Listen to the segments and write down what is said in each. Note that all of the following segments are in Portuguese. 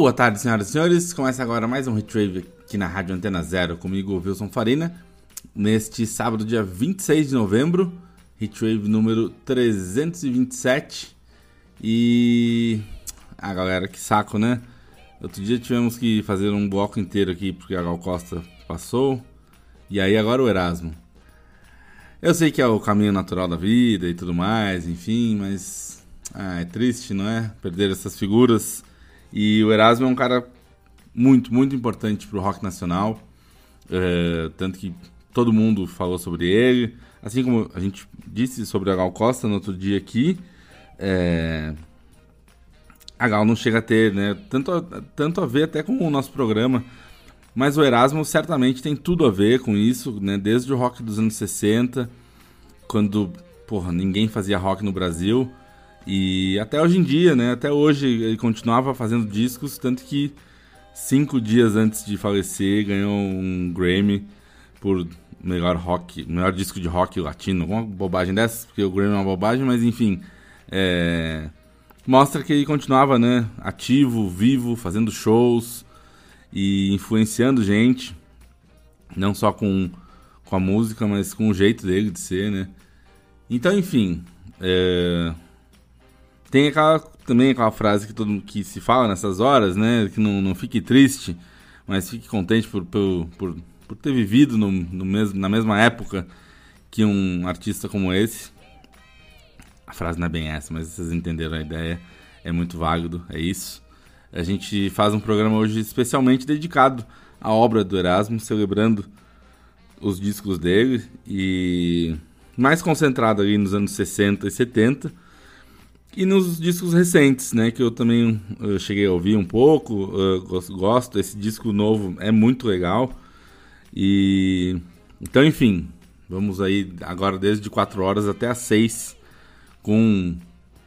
Boa tarde, senhoras e senhores. Começa agora mais um Retrieve aqui na Rádio Antena Zero, comigo, Wilson Farina. Neste sábado, dia 26 de novembro, Retrieve número 327. E. Ah, galera, que saco, né? Outro dia tivemos que fazer um bloco inteiro aqui porque a Gal Costa passou. E aí agora o Erasmo. Eu sei que é o caminho natural da vida e tudo mais, enfim, mas. Ah, é triste, não é? Perder essas figuras e o Erasmo é um cara muito, muito importante para o rock nacional. É, tanto que todo mundo falou sobre ele. Assim como a gente disse sobre a Gal Costa no outro dia aqui. É, a Gal não chega a ter, né? Tanto a, tanto a ver até com o nosso programa. Mas o Erasmo certamente tem tudo a ver com isso, né? Desde o rock dos anos 60, quando, porra, ninguém fazia rock no Brasil. E até hoje em dia, né? Até hoje ele continuava fazendo discos, tanto que cinco dias antes de falecer ganhou um Grammy por melhor rock, melhor disco de rock latino. Uma bobagem dessas, porque o Grammy é uma bobagem, mas enfim. É... Mostra que ele continuava, né? Ativo, vivo, fazendo shows e influenciando gente. Não só com, com a música, mas com o jeito dele de ser, né? Então, enfim. É... Tem aquela, também aquela frase que todo que se fala nessas horas, né? Que não, não fique triste, mas fique contente por, por, por, por ter vivido no, no mesmo, na mesma época que um artista como esse. A frase não é bem essa, mas vocês entenderam a ideia. É muito válido, é isso. A gente faz um programa hoje especialmente dedicado à obra do Erasmo, celebrando os discos dele e mais concentrado ali nos anos 60 e 70 e nos discos recentes, né, que eu também eu cheguei a ouvir um pouco, gosto, esse disco novo é muito legal. E então, enfim, vamos aí agora desde 4 horas até as 6 com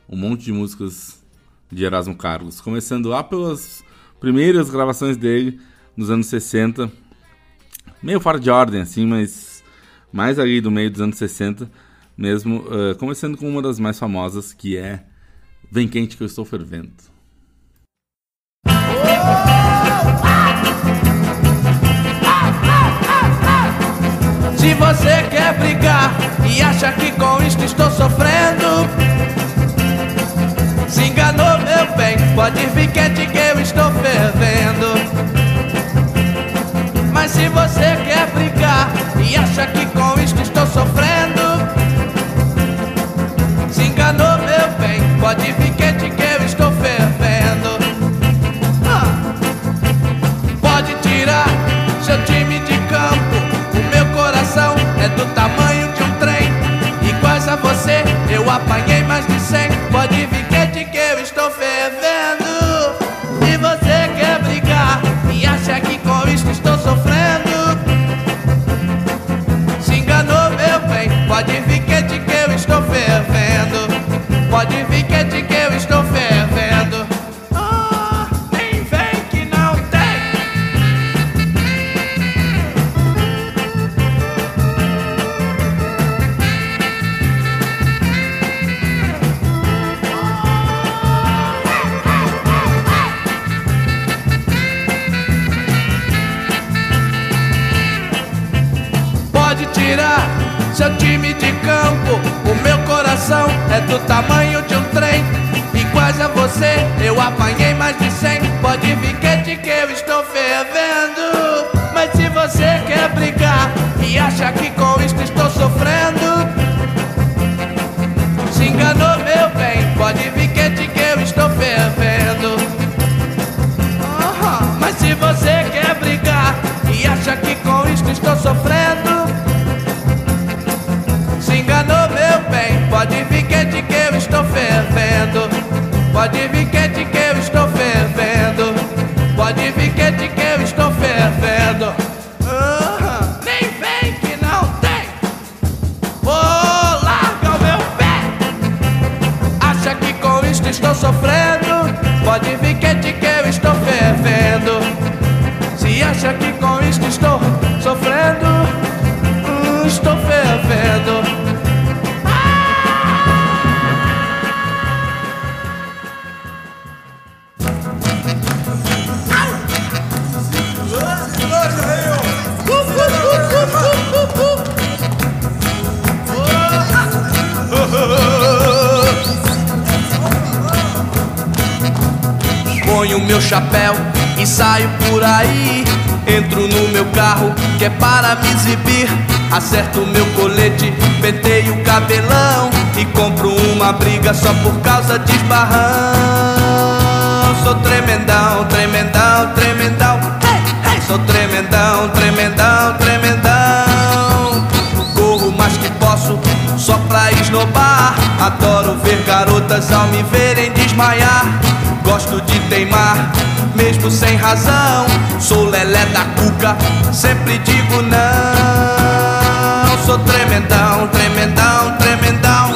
um monte de músicas de Erasmo Carlos, começando lá pelas primeiras gravações dele nos anos 60, meio fora de ordem assim, mas mais ali do meio dos anos 60 mesmo, uh, começando com uma das mais famosas que é Vem quente que eu estou fervendo. Se você quer brigar e acha que com isto estou sofrendo, se enganou, meu bem. Pode vir quente que eu estou fervendo. Mas se você quer brigar e acha que com isto estou sofrendo, Pode vir quente que eu estou fervendo. Ah. Pode tirar seu time de campo. O meu coração é do tamanho de um trem. Iguais a você, eu apanhei mais de cem. Pode vir quente que eu estou fervendo. E você quer brigar e acha que com isto estou sofrendo. Se enganou, meu bem. Pode vir chapéu e saio por aí. Entro no meu carro que é para me exibir. Acerto meu colete, penteio o cabelão e compro uma briga só por causa de esbarrão. Sou tremendão, tremendão, tremendão. Hey, hey. Sou tremendão, tremendão, tremendão. Corro mais que posso só pra esnobar. Adoro ver garotas ao me verem desmaiar. Teimar, mesmo sem razão. Sou lelé da cuca, sempre digo não. Sou tremendão, tremendão, tremendão.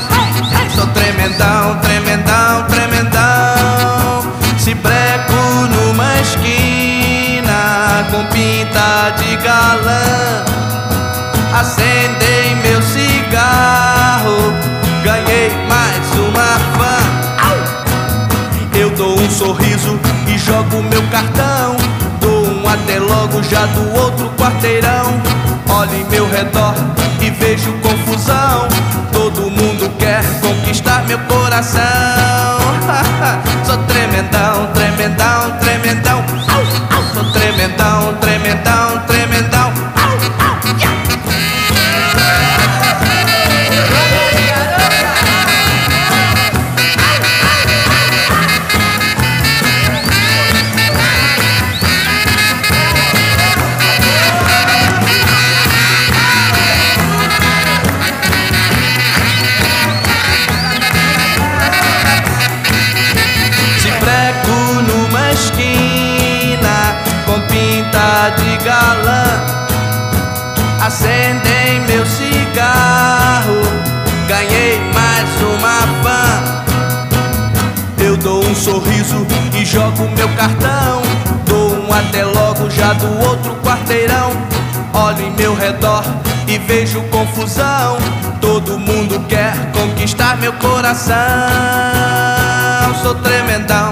Sou tremendão, tremendão, tremendão. Se breco numa esquina com pinta de galã. Acendei jogo meu cartão. Dou um até logo já do outro quarteirão. Olho em meu redor e vejo confusão. Todo mundo quer conquistar meu coração. Sou tremendão, tremendão. Do outro quarteirão. Olho em meu redor e vejo confusão. Todo mundo quer conquistar meu coração. Sou tremendão,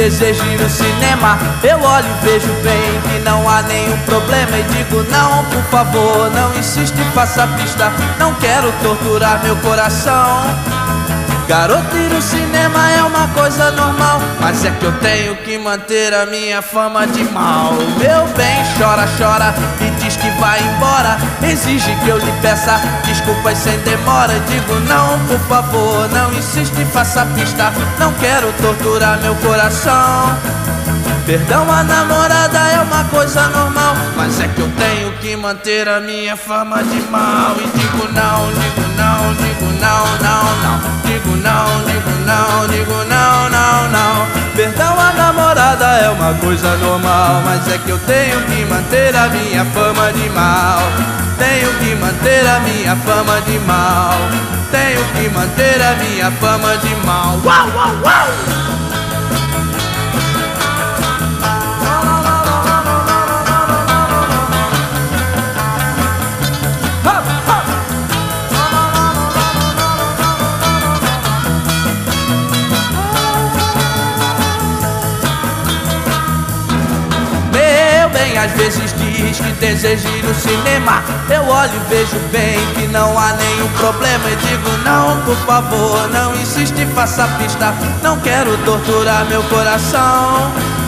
deseja ir no cinema. Eu olho e vejo bem que não há nenhum problema. E digo, não, por favor, não insiste, faça pista. Não quero torturar meu coração. Garoto ir no cinema é uma coisa normal. Mas é que eu tenho que manter a minha fama de mal. Meu bem, chora, chora e diz que vai embora. Exige que eu lhe peça desculpas sem demora. Digo, não, por favor, não insiste, faça pista. Não quero torturar meu coração. Perdão, a namorada é uma coisa normal. Mas é que eu tenho que manter a minha fama de mal. E digo não, digo não, digo não, não, não. Digo não, digo não, digo não, não, não. Perdão, a namorada é uma coisa normal. Mas é que eu tenho que manter a minha fama de mal. Tenho que manter a minha fama de mal. Tenho que manter a minha fama de mal. Uau, uau, uau! Deseja ir no cinema. Eu olho e vejo bem que não há nenhum problema. E digo, não, por favor, não insiste, faça pista. Não quero torturar meu coração.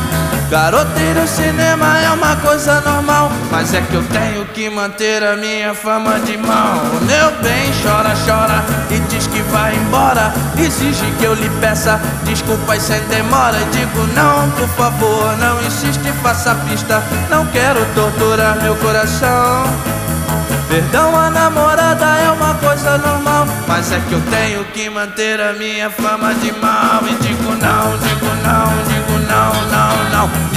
Garoto ir ao cinema é uma coisa normal Mas é que eu tenho que manter a minha fama de mal. Meu bem chora, chora e diz que vai embora. Exige que eu lhe peça desculpas sem demora. E digo não, por favor, não insiste, faça pista. Não quero torturar meu coração. Perdão a namorada é uma coisa normal Mas é que eu tenho que manter a minha fama de mal. E digo não, digo não, digo não, não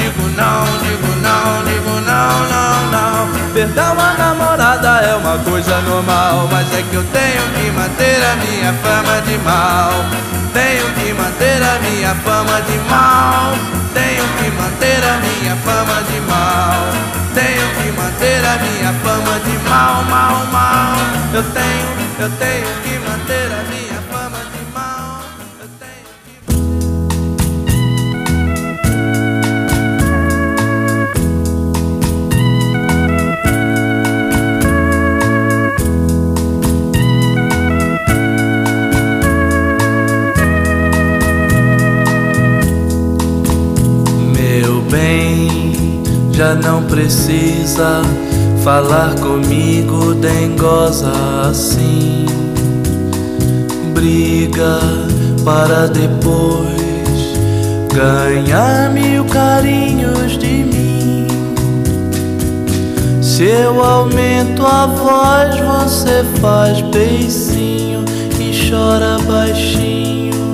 Digo não, digo não, digo não, não, não. Perdão a namorada é uma coisa normal Mas é que eu tenho que manter a minha fama de mal. Tenho que manter a minha fama de mal. Tenho que manter a minha fama de mal. Tenho que manter a minha fama de mal, mal, mal. Eu tenho, eu tenho que manter a minha precisa falar comigo dengosa assim. Briga para depois ganhar mil carinhos de mim. Se eu aumento a voz, você faz beicinho e chora baixinho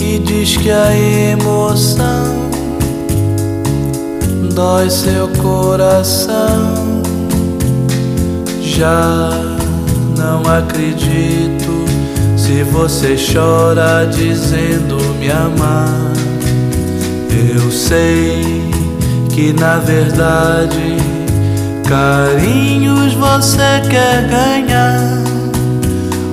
e diz que a emoção dói seu coração. Já não acredito se você chora dizendo me amar. Eu sei que na verdade carinhos você quer ganhar.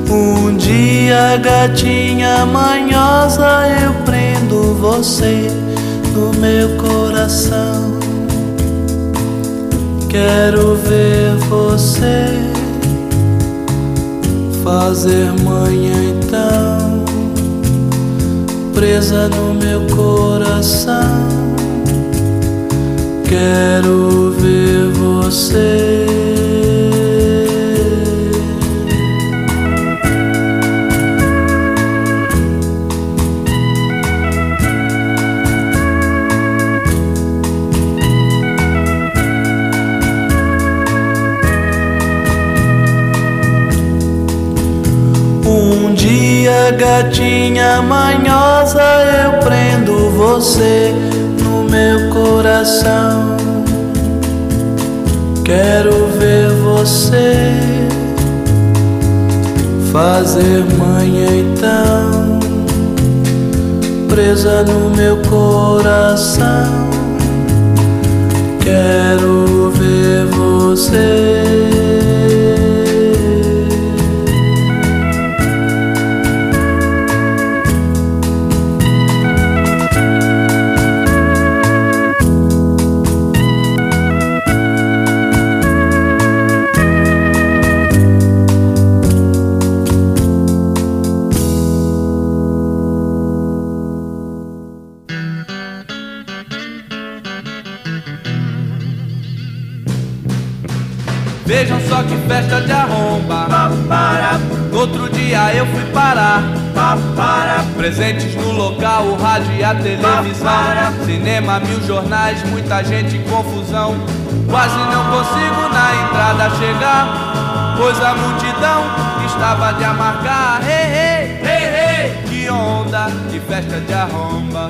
Um dia, gatinha manhosa, eu prendo você no meu coração. Quero ver você fazer manhã então, presa no meu coração. Quero ver você. Dia, gatinha manhosa, eu prendo você no meu coração. Quero ver você fazer manhã então, presa no meu coração. Quero ver você. Presentes no local, o rádio e a televisão. Cinema, mil jornais, muita gente em confusão. Quase não consigo na entrada chegar. Pois a multidão estava de amargar. Hey, hey, hey, hey. Que onda de festa de arromba.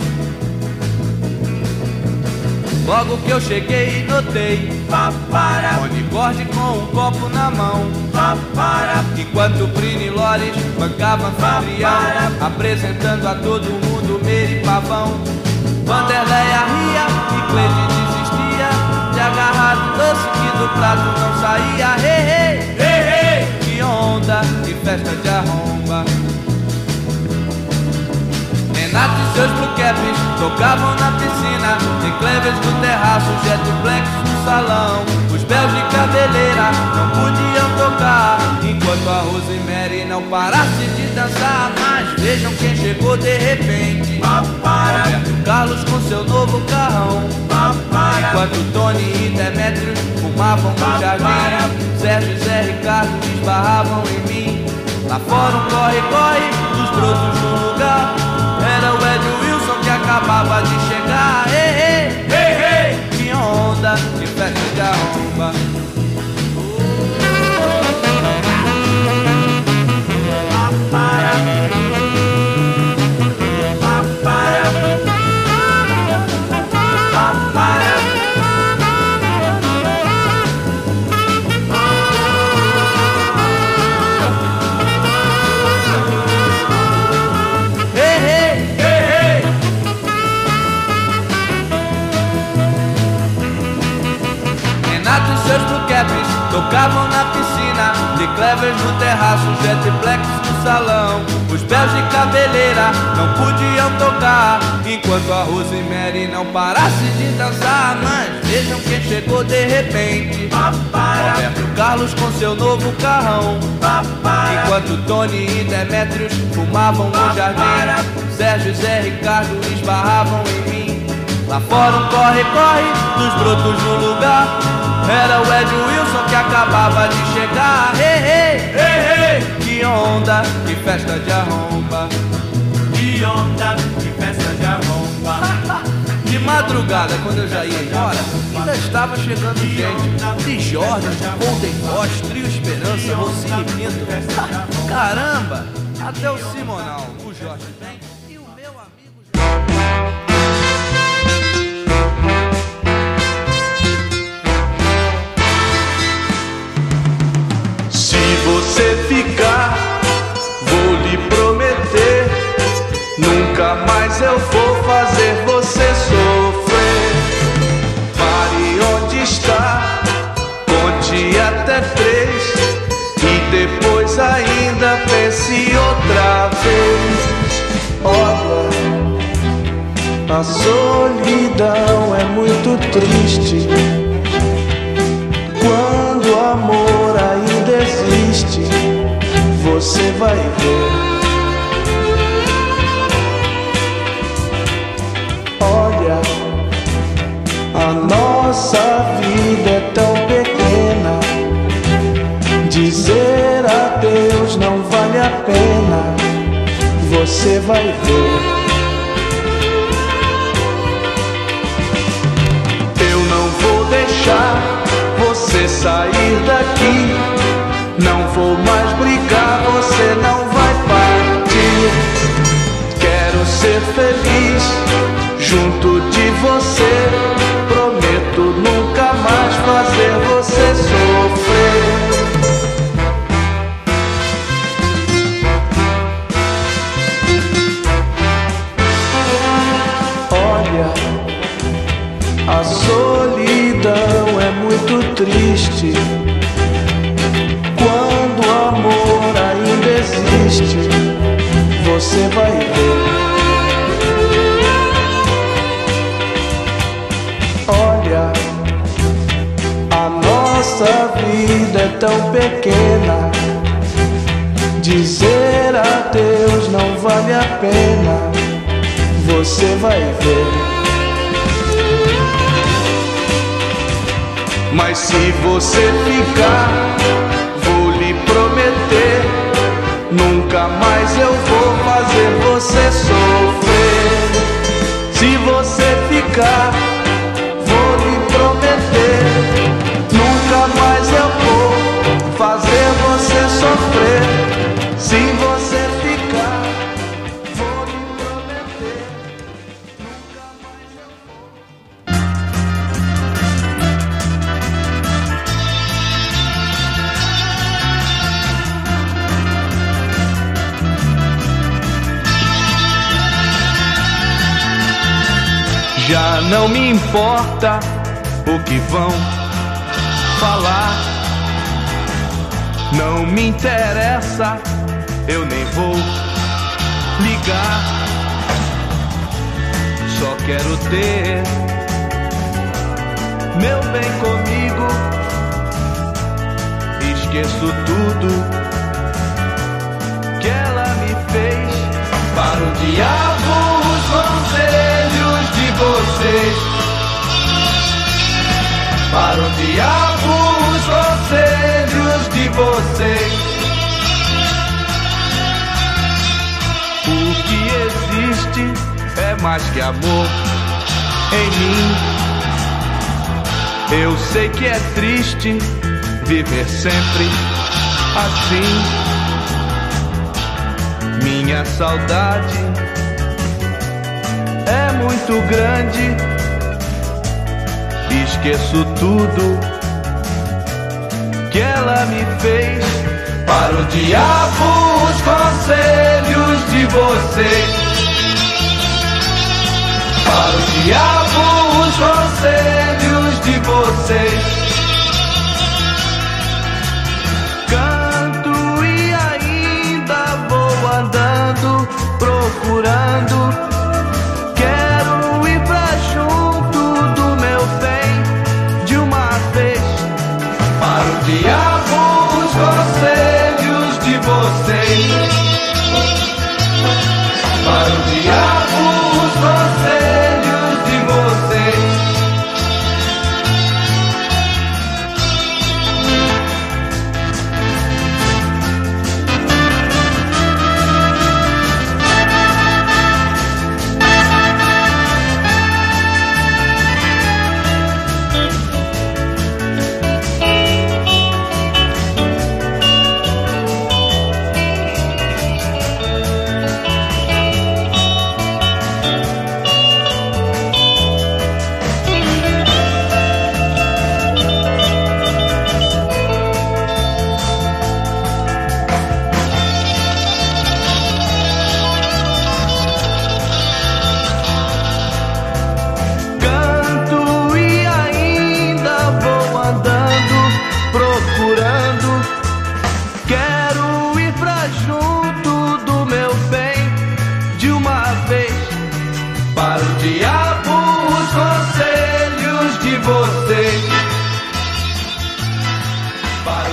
Logo que eu cheguei, notei Monigorde com um copo na mão Enquanto Brini Loles bancava anfitrião Apresentando a todo mundo Meire Pavão. Vanderleia ria e Cleide desistia De agarrar um doce que do prato não saía. Hey, hey, hey. Que onda de festa de arromba. Renato e seus blue caps tocavam na piscina Tem clevers no terraço, jetplex no parasse de dançar Mas vejam quem chegou de repente. Roberto Carlos com seu novo carrão. Enquanto Tony e Demetrius fumavam no jardim Sérgio e Zé Ricardo esbarravam em mim. Lá fora um corre-corre dos brotos do lugar. Era o Ed Wilson que acabava de chegar clevers no terraço, jetplex no salão. Os pés de cabeleira não podiam tocar. Enquanto a Rosemary não parasse de dançar Mas vejam quem chegou de repente. Roberto Carlos com seu novo carrão. Enquanto Tony e Demetrius fumavam no jardim. Sérgio e Zé Ricardo esbarravam em mim. Lá fora um corre-corre dos brotos no lugar Era o Ed Wilson que acabava de chegar. Ei, ei, ei, ei. Que onda, que festa de arromba. Que onda, que festa de arromba. De madrugada, quando eu já ia embora Ainda estava chegando gente De Jordan, Golden Boss, Trio Esperança, e Pinto. Caramba, até o Simonal O Jorge. vem ficar, vou lhe prometer. Nunca mais eu vou fazer você sofrer. Pare onde está, conte até três. E depois ainda pense outra vez. Olha, a solidão é muito triste. Quando o amor você vai ver. Olha, a nossa vida é tão pequena. Dizer adeus não vale a pena. Você vai ver. Eu não vou deixar você sair daqui. Não vou mais brigar, você não vai partir. Quero ser feliz junto de você. Prometo nunca mais fazer você sofrer. Olha, a solidão é muito triste. Você vai ver. Olha, a nossa vida é tão pequena. Dizer adeus não vale a pena. Você vai ver. Mas se você ficar, vou lhe prometer. Nunca mais eu vou fazer você sofrer. Se você ficar, não me importa o que vão falar. Não me interessa, eu nem vou ligar. só quero ter meu bem comigo. Esqueço tudo que ela me fez. Para o diabo os conselhos de vocês. Para o diabo os conselhos de vocês. O que existe é mais que amor em mim. Eu sei que é triste viver sempre assim. Minha saudade muito grande. Esqueço tudo que ela me fez. Para o diabo os conselhos de vocês. Para o diabo os conselhos de vocês. Canto e ainda vou andando, procurando.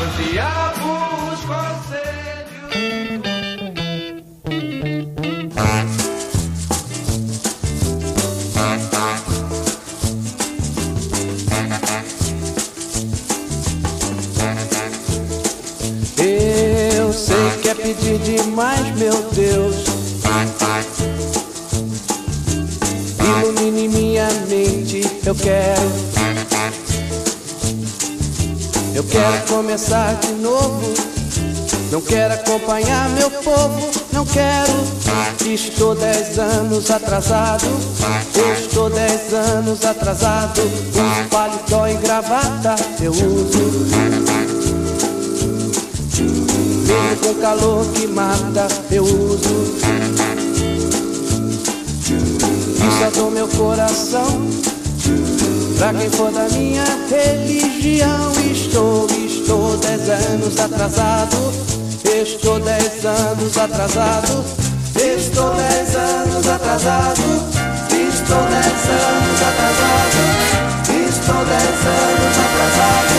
O diabo os conselhos. Eu sei que é pedir demais, meu Deus. Ilumine minha mente, eu quero. Eu quero começar de novo. Não quero acompanhar meu povo, não quero. Estou dez anos atrasado. Estou dez anos atrasado. Uso paletó e gravata, eu uso. Mesmo com calor que mata, eu uso. E só dou meu coração pra quem for da minha religião. Estou, estou dez anos atrasado. Estou dez anos atrasado. Estou dez anos atrasado. Estou dez anos atrasado. Estou dez anos atrasado.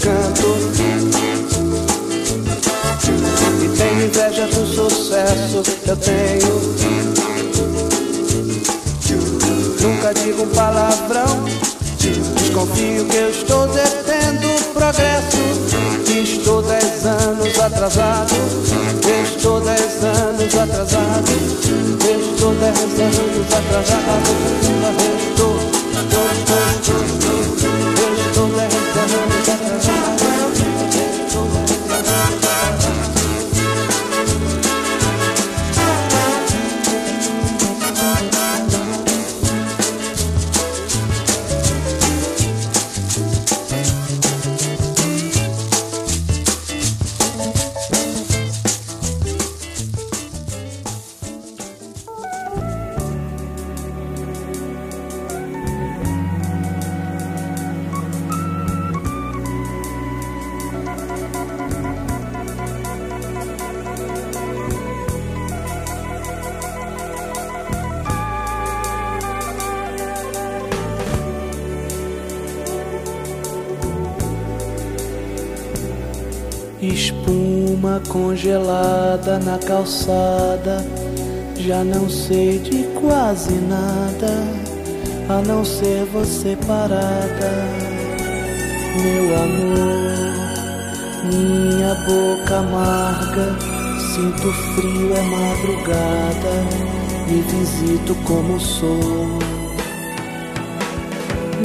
Canto. E tenho inveja do sucesso, eu tenho. nunca digo um palavrão. Desconfio que eu estou detendo progresso. Estou dez anos atrasado. Estou dez anos atrasado. Estou dez anos atrasado. Calçada, já não sei de quase nada, a não ser você parada. Meu amor, minha boca amarga, sinto frio, é madrugada, me visito como sou.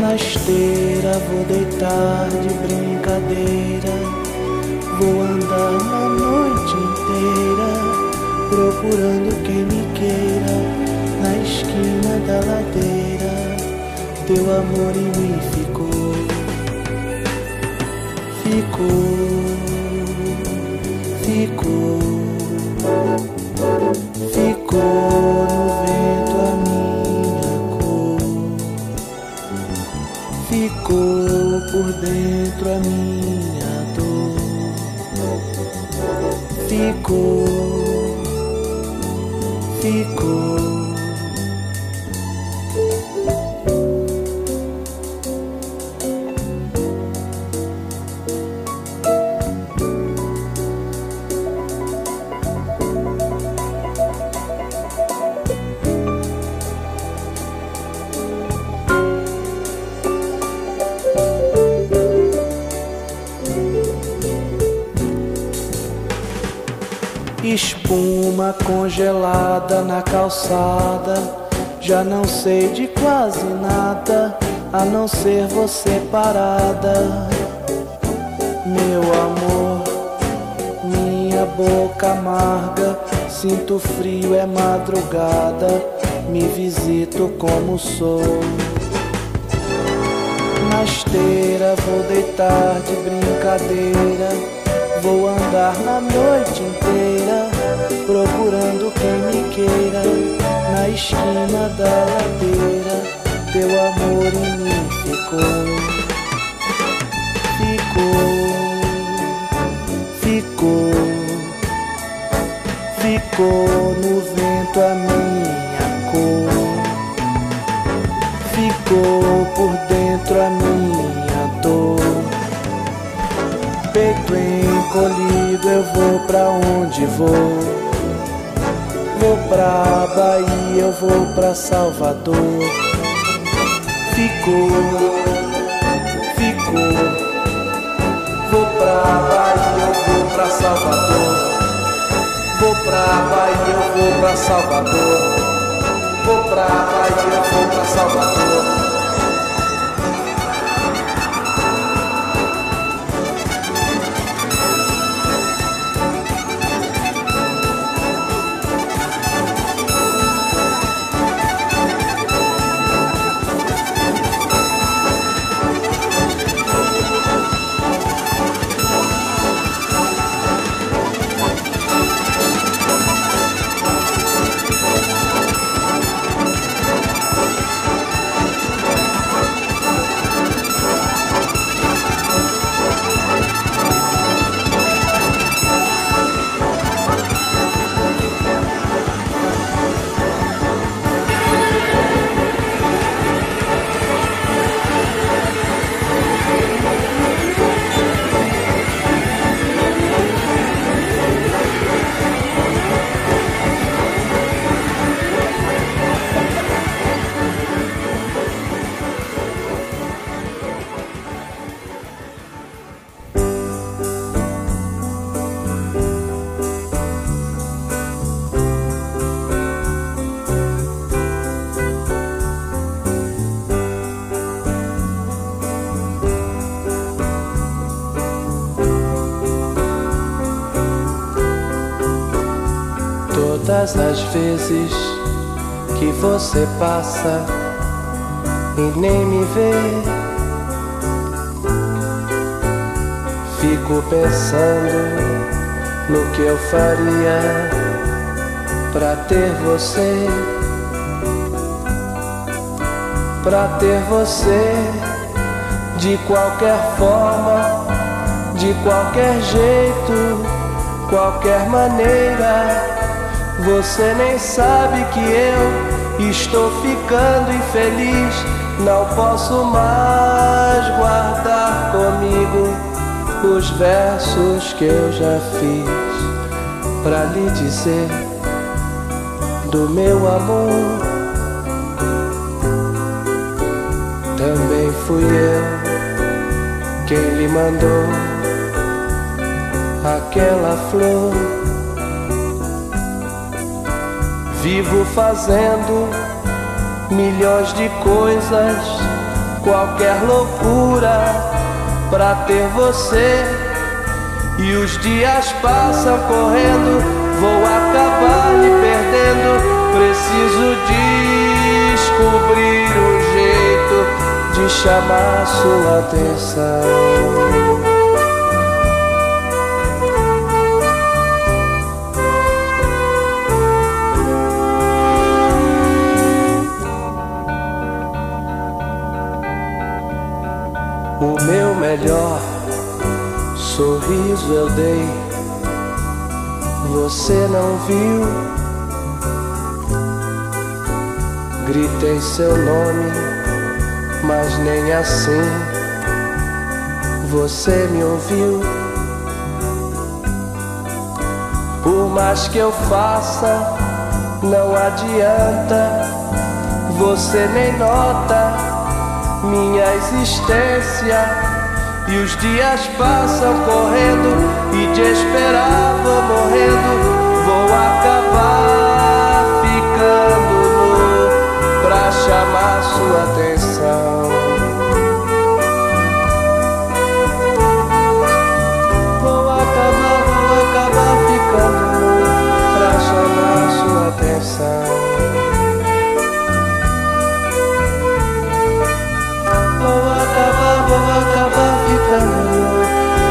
Na esteira vou deitar de brincadeira. Vou andar a noite inteira procurando quem me queira na esquina da ladeira. Teu amor em mim ficou, ficou, ficou, ficou no vento a minha cor, ficou por dentro a minha calçada. Já não sei de quase nada, a não ser você parada. Meu amor, minha boca amarga. Sinto frio, é madrugada. Me visito como sou. Na esteira vou deitar de brincadeira. Vou andar na noite inteira procurando quem me queira na esquina da ladeira. Teu amor em mim ficou, ficou, ficou, ficou no vento a minha cor, ficou por dentro a minha dor. Peito encolhido, eu vou pra onde vou? Vou pra Bahia, eu vou pra Salvador. Ficou, ficou. Vou pra Bahia, eu vou pra Salvador. Vou pra Bahia, eu vou pra Salvador. Vou pra Bahia, eu vou pra Salvador. Todas as vezes que você passa e nem me vê. Fico pensando no que eu faria pra ter você. Pra ter você de qualquer forma, de qualquer jeito, qualquer maneira. Você nem sabe que eu estou ficando infeliz. Não posso mais guardar comigo os versos que eu já fiz pra lhe dizer do meu amor. Também fui eu quem lhe mandou aquela flor. Vivo fazendo milhões de coisas, qualquer loucura pra ter você. E os dias passam correndo, vou acabar me perdendo. Preciso descobrir um jeito de chamar sua atenção. O meu melhor sorriso eu dei, você não viu. Gritei seu nome, mas nem assim você me ouviu. Por mais que eu faça, não adianta, você nem nota minha existência. E os dias passam correndo e te esperava morrendo. Vou acabar ficando nu pra chamar sua atenção.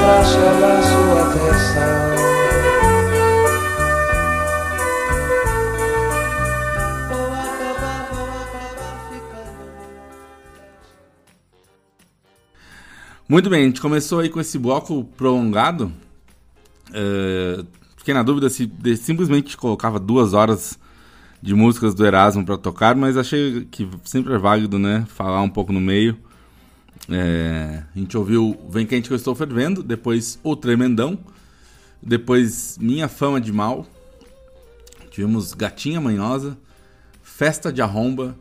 Sua Muito bem, a gente começou aí com esse bloco prolongado. É, fiquei na dúvida se simplesmente colocava duas horas de músicas do Erasmo para tocar, mas achei que sempre é válido, né? Falar um pouco no meio. É, a gente ouviu Vem Quente Que Eu Estou Fervendo, depois O Tremendão, depois Minha Fama de Mal, tivemos Gatinha Manhosa, Festa de Arromba.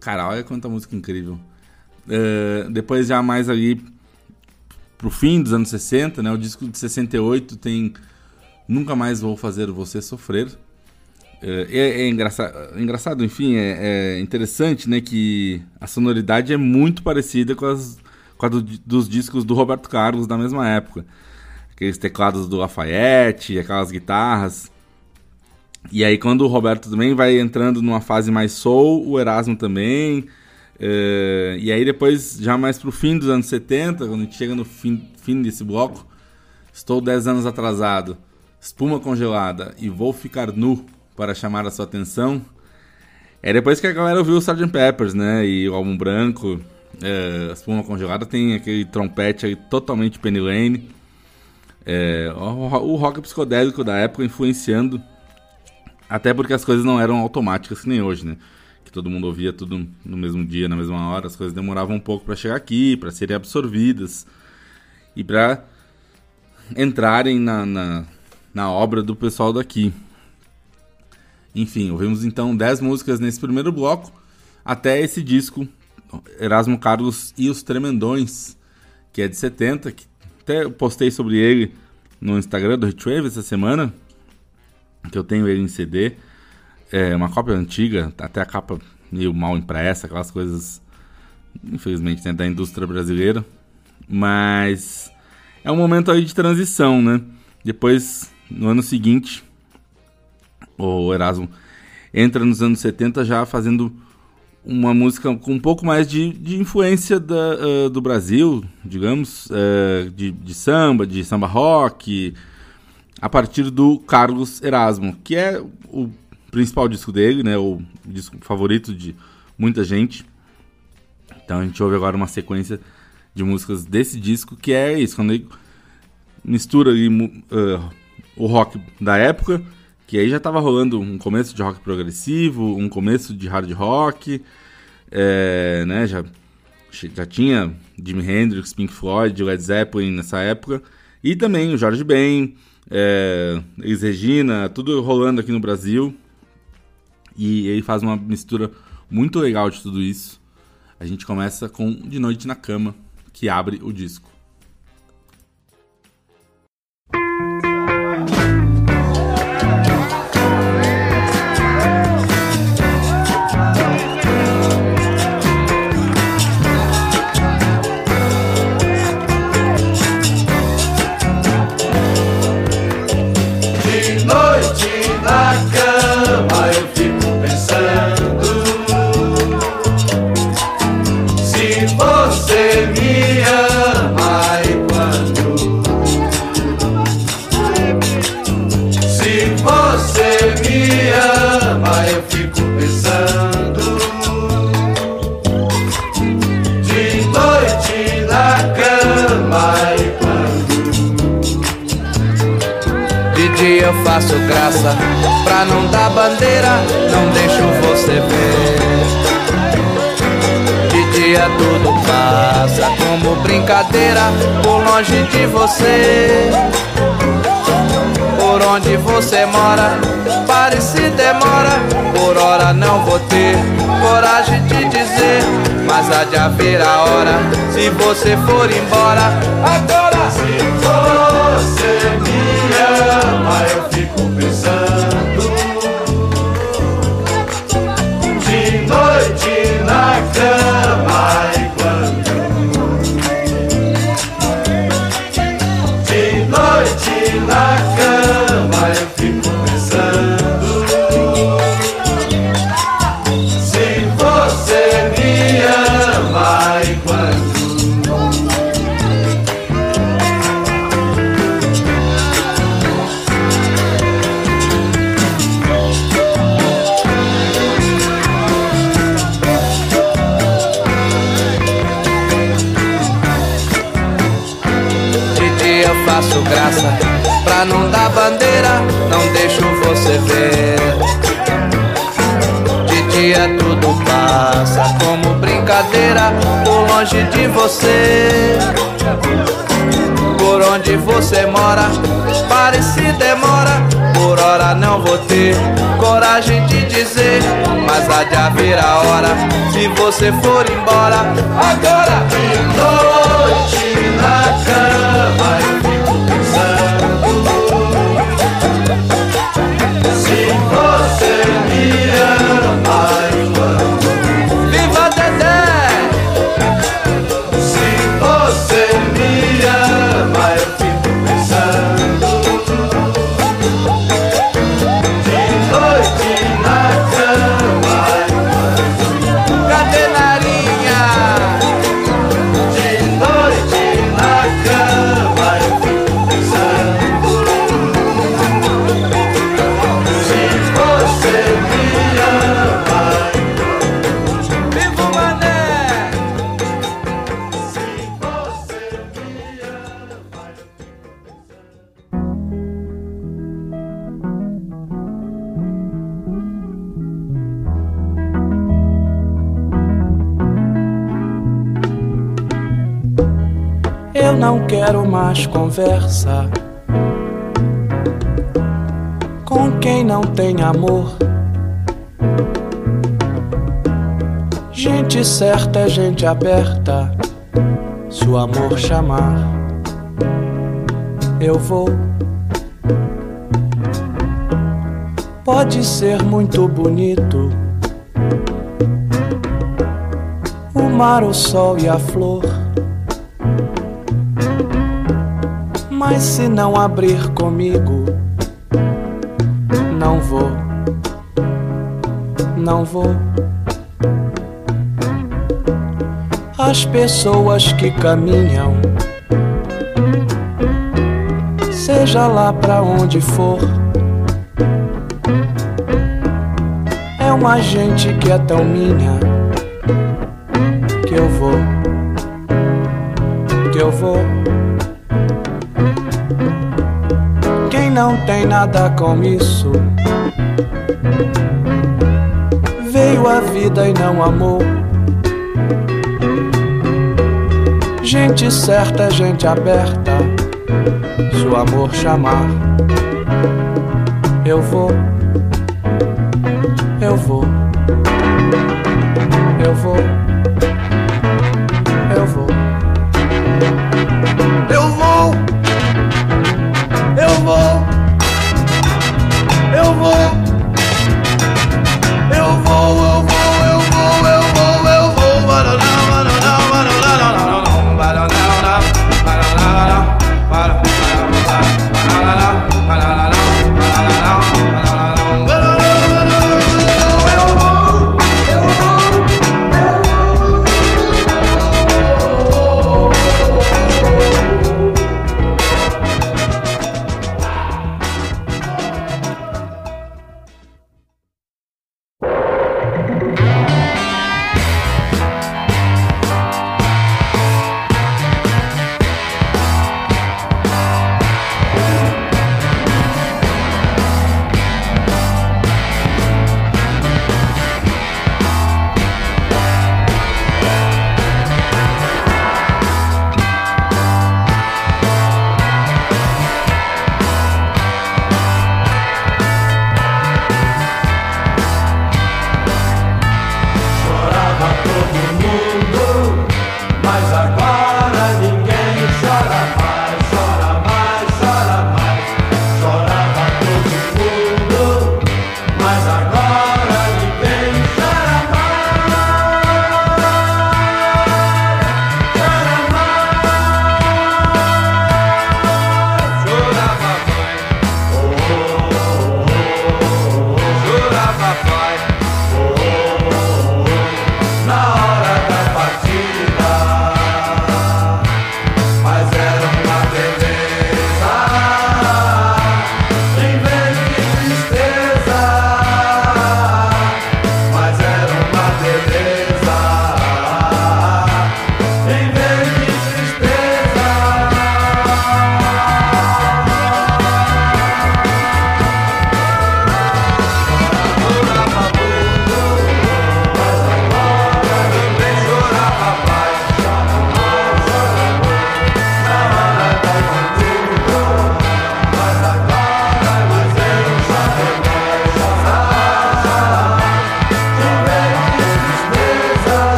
Cara, olha quanta música incrível. É, depois já mais ali pro fim dos anos 60, né? O disco de 68 tem Nunca Mais Vou Fazer Você Sofrer. É, é, é engraçado, engraçado, enfim, é, é interessante, né? Que a sonoridade é muito parecida com, as, com a do- dos discos do Roberto Carlos da mesma época. Aqueles teclados do Lafayette, aquelas guitarras. E aí quando o Roberto também vai entrando numa fase mais soul, o Erasmo também. É, e aí depois, já mais pro fim dos anos 70, quando a gente chega no fim, fim desse bloco, estou 10 anos atrasado, espuma congelada e vou ficar nu para chamar a sua atenção. É depois que a galera ouviu o Sgt. Peppers, né? E o álbum branco, é, espuma congelada tem aquele trompete aí totalmente Penny Lane. É, o, o rock psicodélico da época influenciando até porque as coisas não eram automáticas que nem hoje, né? Que todo mundo ouvia tudo no mesmo dia, na mesma hora. As coisas demoravam um pouco para chegar aqui, para serem absorvidas e para entrarem na, na, na obra do pessoal daqui. Enfim, ouvimos então 10 músicas nesse primeiro bloco, até esse disco, Erasmo Carlos e os Tremendões, que é de 70, que até postei sobre ele no Instagram do Hitwave essa semana que eu tenho ele em CD. É uma cópia antiga, até a capa meio mal impressa, aquelas coisas, infelizmente, né, da indústria brasileira. Mas é um momento aí de transição, né? Depois, no ano seguinte, o Erasmo entra nos anos 70 já fazendo uma música com um pouco mais de, de influência da, uh, do Brasil, digamos, uh, de, de, samba, de samba rock, a partir do Carlos Erasmo, que é o principal disco dele, né, o disco favorito de muita gente. Então a gente ouve agora uma sequência de músicas desse disco, que é isso, quando ele mistura ali, uh, o rock da época que aí já estava rolando um começo de rock progressivo, um começo de hard rock, é, né, já, já tinha Jimi Hendrix, Pink Floyd, Led Zeppelin nessa época, e também o Jorge Ben, é, Elis Regina, tudo rolando aqui no Brasil, e ele faz uma mistura muito legal de tudo isso. A gente começa com De Noite na Cama, que abre o disco. Graça. Pra não dar bandeira, não deixo você ver. De dia tudo passa como brincadeira Por longe de você. Por onde você mora, pare se demora. Por hora não vou ter coragem de dizer Mas há de haver a hora, se você for embora Agora você for embora. Agora certa é gente aberta. Se o amor chamar, eu vou. Pode ser muito bonito. O mar, o sol e a flor. Mas se não abrir comigo, não vou, não vou. As pessoas que caminham, seja lá pra onde for, é uma gente que é tão minha que eu vou, que eu vou. Quem não tem nada com isso veio a vida e não amou. Gente certa, gente aberta, se o amor chamar, eu vou, eu vou,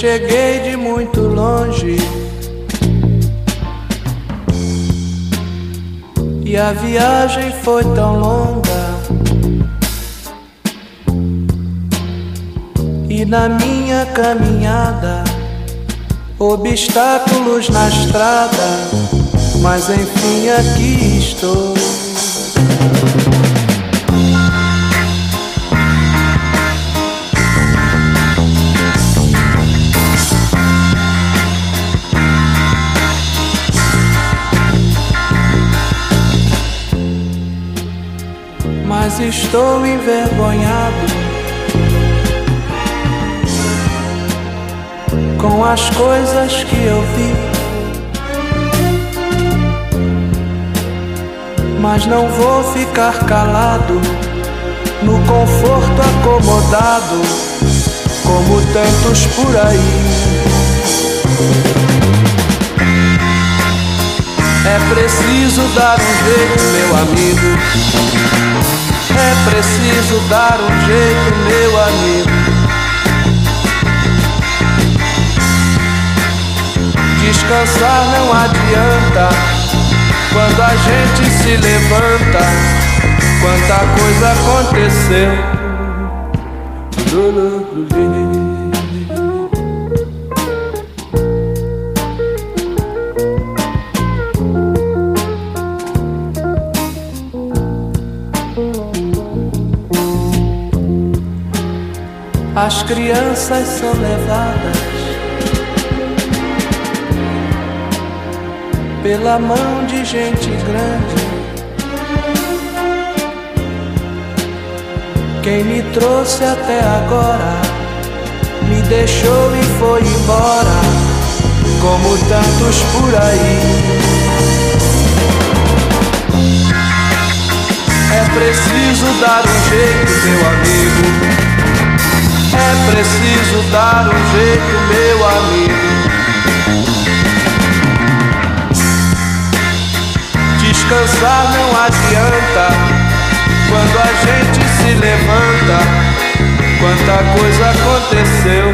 cheguei de muito longe e a viagem foi tão longa. E na minha caminhada, obstáculos na estrada, mas enfim aqui estou. Estou envergonhado com as coisas que eu vi. Mas não vou ficar calado no conforto acomodado, como tantos por aí. É preciso dar um jeito, meu amigo. É preciso dar um jeito, meu amigo. Descansar não adianta quando a gente se levanta. Quanta coisa aconteceu. As crianças são levadas pela mão de gente grande. Quem me trouxe até agora me deixou e foi embora, como tantos por aí. É preciso dar um jeito, meu amigo. É preciso dar um jeito, meu amigo. Descansar não adianta quando a gente se levanta. Quanta coisa aconteceu.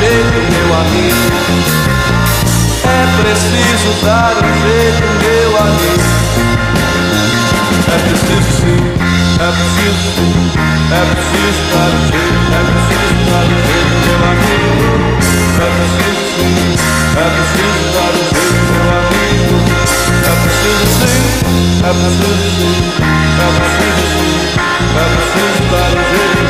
Jeito, meu amigo. É preciso dar um jeito, meu amigo. É preciso sim, é preciso sim, é preciso dar um jeito, é preciso dar um jeito, meu amigo. É preciso sim, é preciso dar um jeito, meu amigo. É preciso sim, é preciso sim, é preciso sim, é preciso dar um jeito,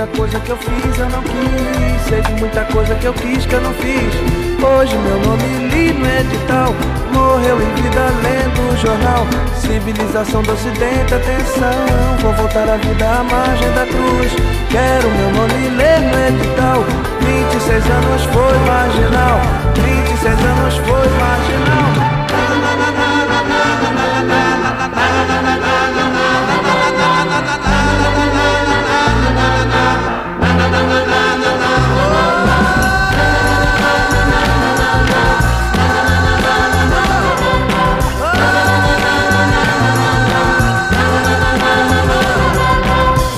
muita coisa que eu fiz eu não quis, sei que muita coisa que eu quis que eu não fiz. Hoje meu nome li no edital, morreu em vida lendo o jornal. Civilização do ocidente, atenção, vou voltar à vida à margem da cruz. Quero meu nome ler no edital. 26 anos foi marginal, 26 anos foi marginal.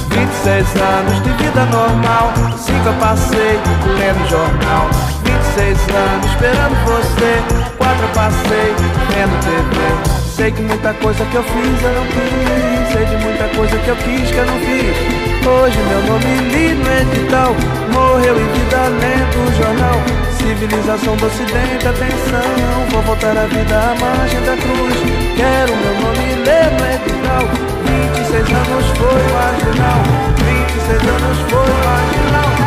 Vinte e seis anos de vida normal, cinco eu passei lendo jornal. Vinte e seis anos esperando você, quatro eu passei vendo TV. Sei que muita coisa que eu fiz eu não quis, sei de muita coisa que eu quis que eu não fiz. Hoje meu nome li no edital, morreu em vida lendo o jornal. Civilização do ocidente, atenção, vou voltar à vida à margem da cruz. Quero meu nome ler no edital. 26 anos foi marginal, 26 anos foi marginal.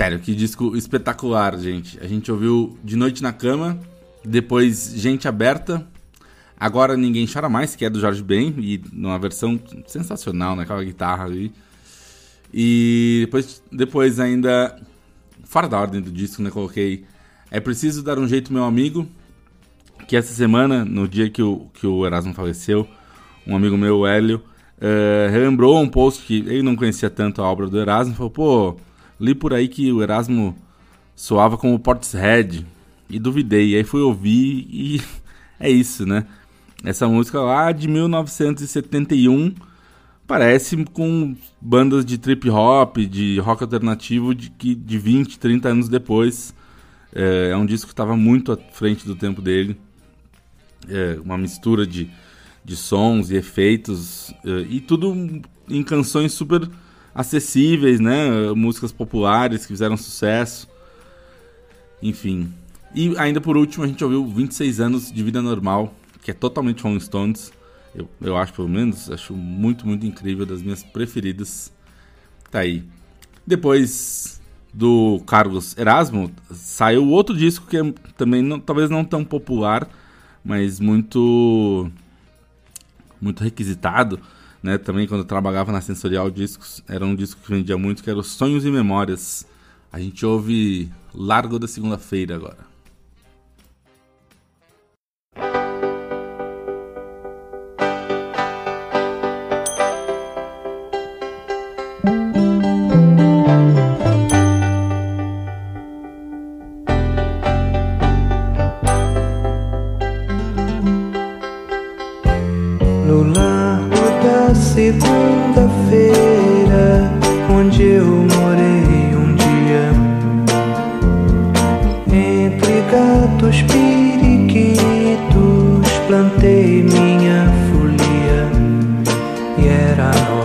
Sério, que disco espetacular, gente. A gente ouviu De Noite na Cama, depois Gente Aberta, agora Ninguém Chora Mais, que é do Jorge Ben, e numa versão sensacional, né? Aquela guitarra ali. E depois, depois ainda, fora da ordem do disco, né? Coloquei É Preciso Dar Um Jeito Meu Amigo, que essa semana, no dia que o, que o Erasmo faleceu, um amigo meu, Hélio, uh, relembrou um post que ele não conhecia tanto a obra do Erasmo, falou, pô, li por aí que o Erasmo soava como Portishead, e duvidei, e aí fui ouvir e é isso, né? Essa música lá de 1971 parece com bandas de trip hop, de rock alternativo de, que, de 20, 30 anos depois. É, é um disco que estava muito à frente do tempo dele é, uma mistura de, de sons e efeitos, é, e tudo em canções super acessíveis, né? Músicas populares que fizeram sucesso. Enfim. E ainda por último, a gente ouviu 26 anos de vida normal, que é totalmente Rolling Stones. Eu, eu acho, pelo menos, acho muito, muito incrível, das minhas preferidas. Tá aí. Depois do Carlos Erasmo, saiu outro disco que é também não, talvez não tão popular, mas muito muito requisitado, né? Também quando eu trabalhava na Sensorial Discos, era um disco que vendia muito, que era os Sonhos e Memórias. A gente ouve Largo da Segunda-feira agora. pudiera no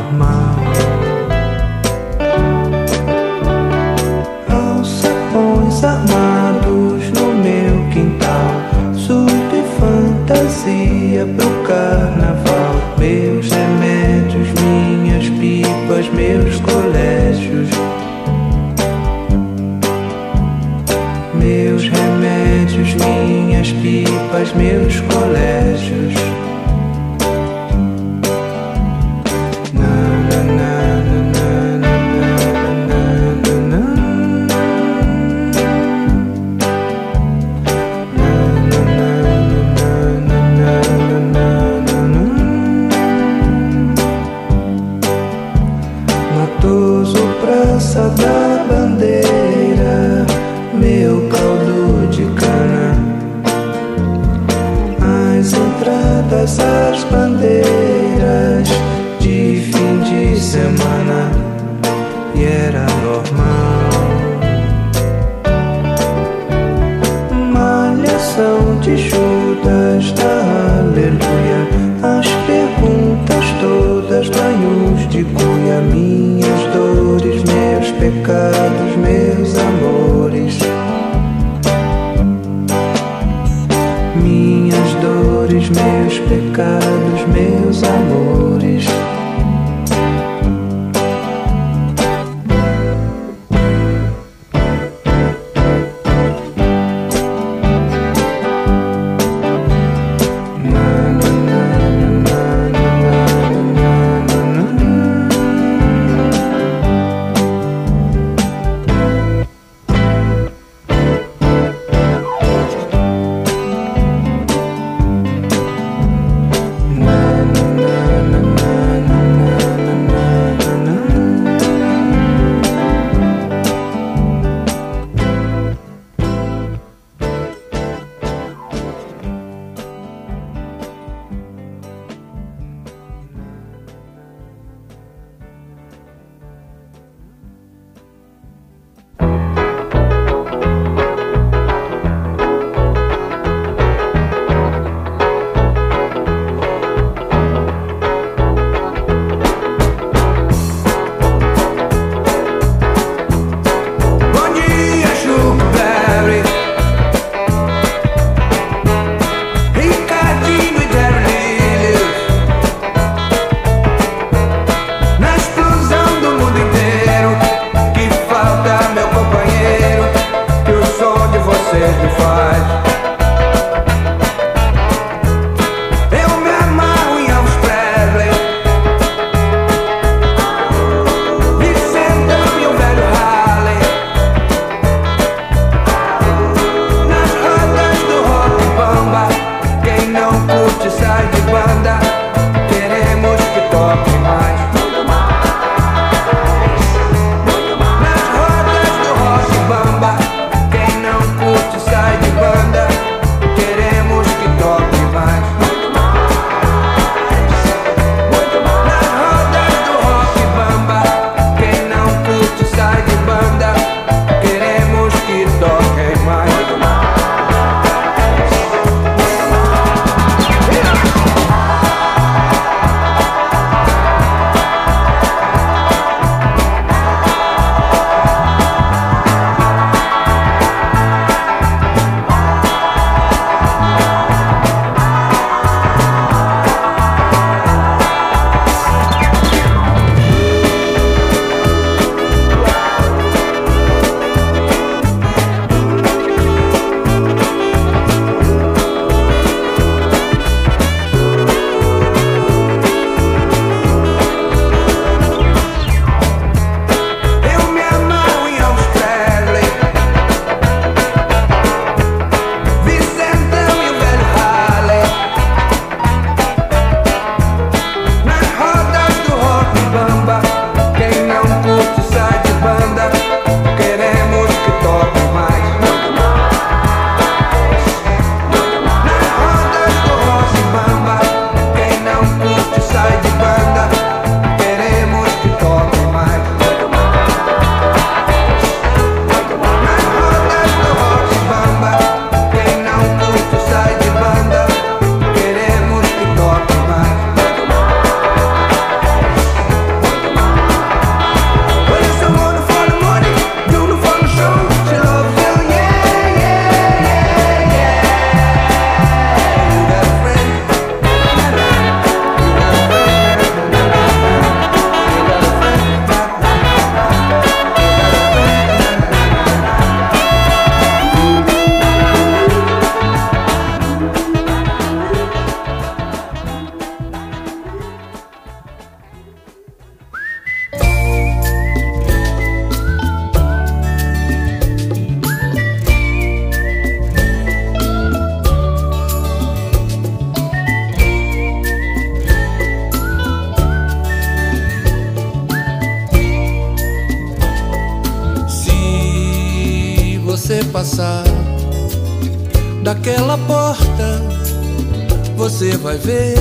vai ver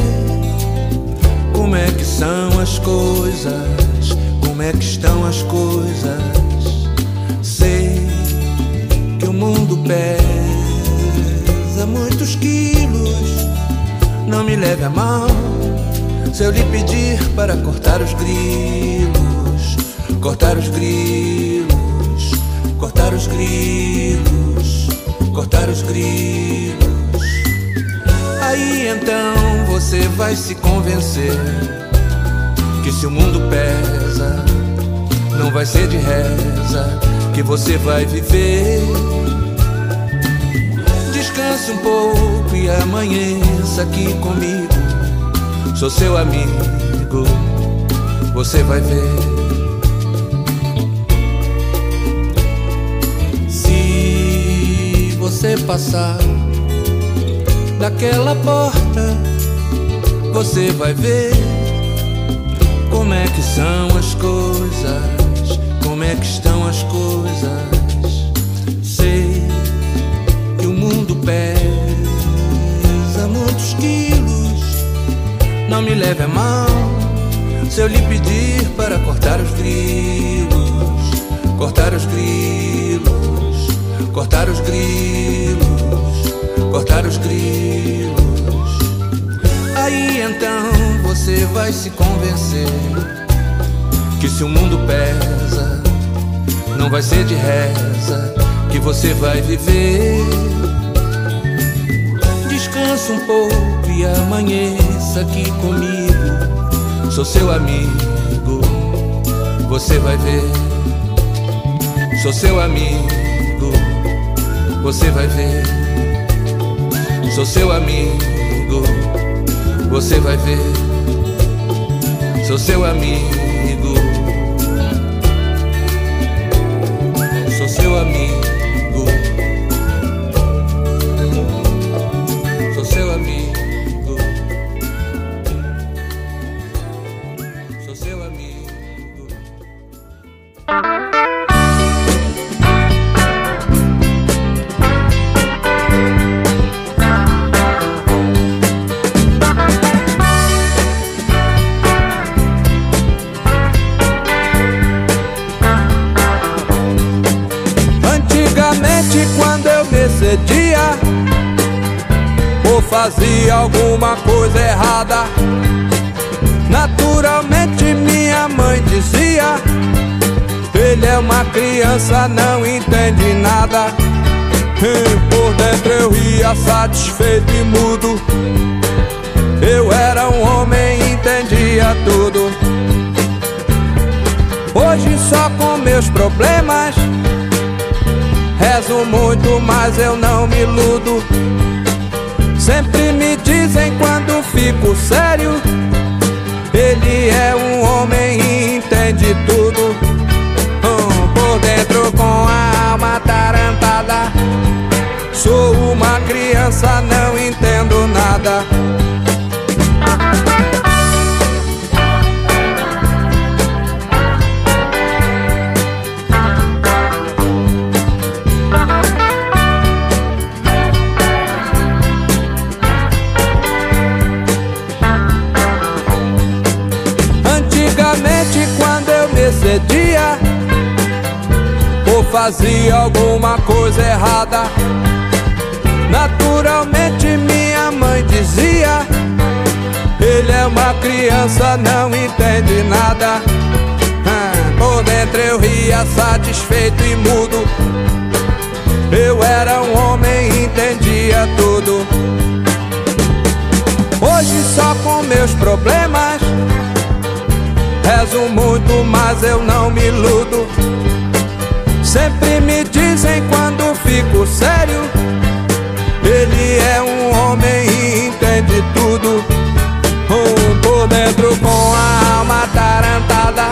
que se o mundo pesa, não vai ser de reza que você vai viver. Descansa um pouco e amanheça aqui comigo. Sou seu amigo, você vai ver. Sou seu amigo, você vai ver. Sou seu amigo, você vai ver. Sou seu amigo. Sou seu amigo. Errada. Naturalmente minha mãe dizia: Ele é uma criança, não entende nada. E por dentro eu ria satisfeito e mudo. Eu era um homem, entendia tudo. Hoje só com meus problemas. Rezo muito, mas eu não me iludo. Sempre me dizem quando fico sério. Ele é um homem e entende tudo. Hum, Por dentro com a alma tarantada Sou uma criança, não entendo nada fazia alguma coisa errada. Naturalmente minha mãe dizia: Ele é uma criança, não entende nada. Ah, por dentro eu ria satisfeito e mudo. Eu era um homem entendia tudo. Hoje só com meus problemas Rezo muito, mas eu não me iludo. Sempre me dizem quando fico sério. Ele é um homem e entende tudo. Um por dentro com a alma tarantada.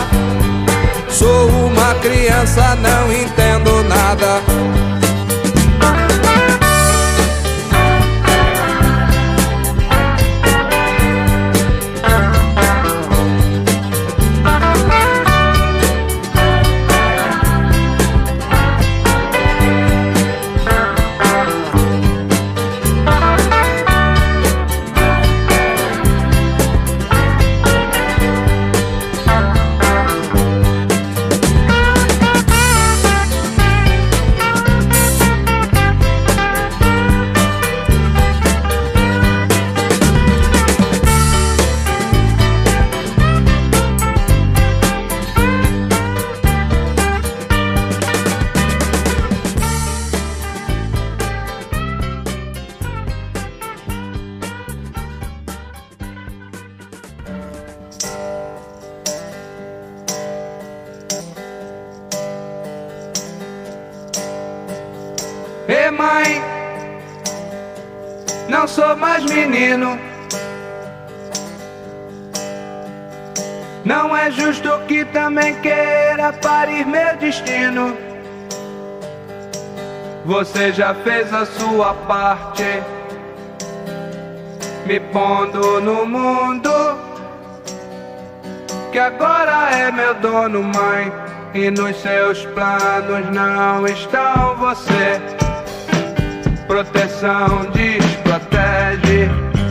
Sou uma criança, não entendo nada. Sou mais menino. Não é justo que também queira parir meu destino. Você já fez a sua parte, me pondo no mundo. Que agora é meu dono, mãe. E nos seus planos não estão você. Proteção desprotege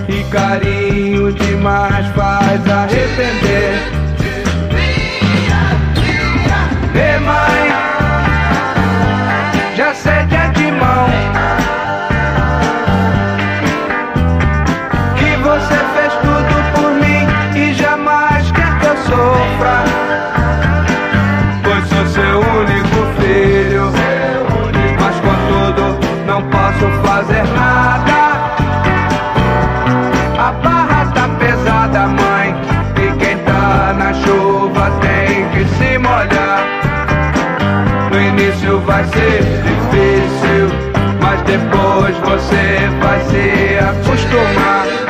e carinho demais faz arrepender. Ei, vai ser difícil, mas depois você vai se acostumar.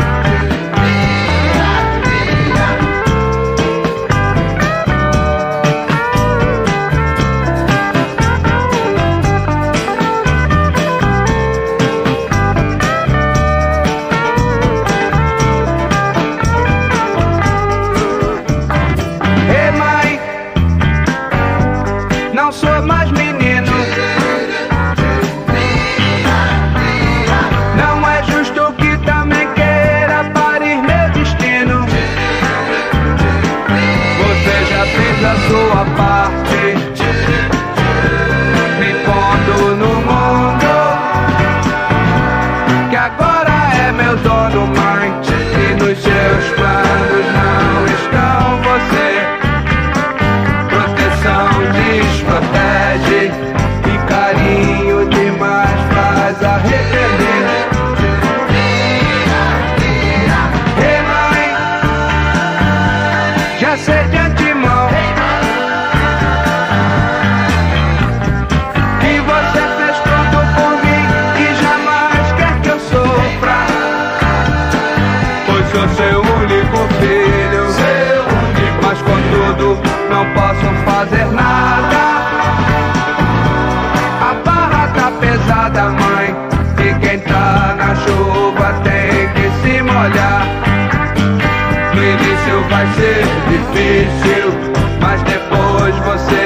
Difícil, mas depois você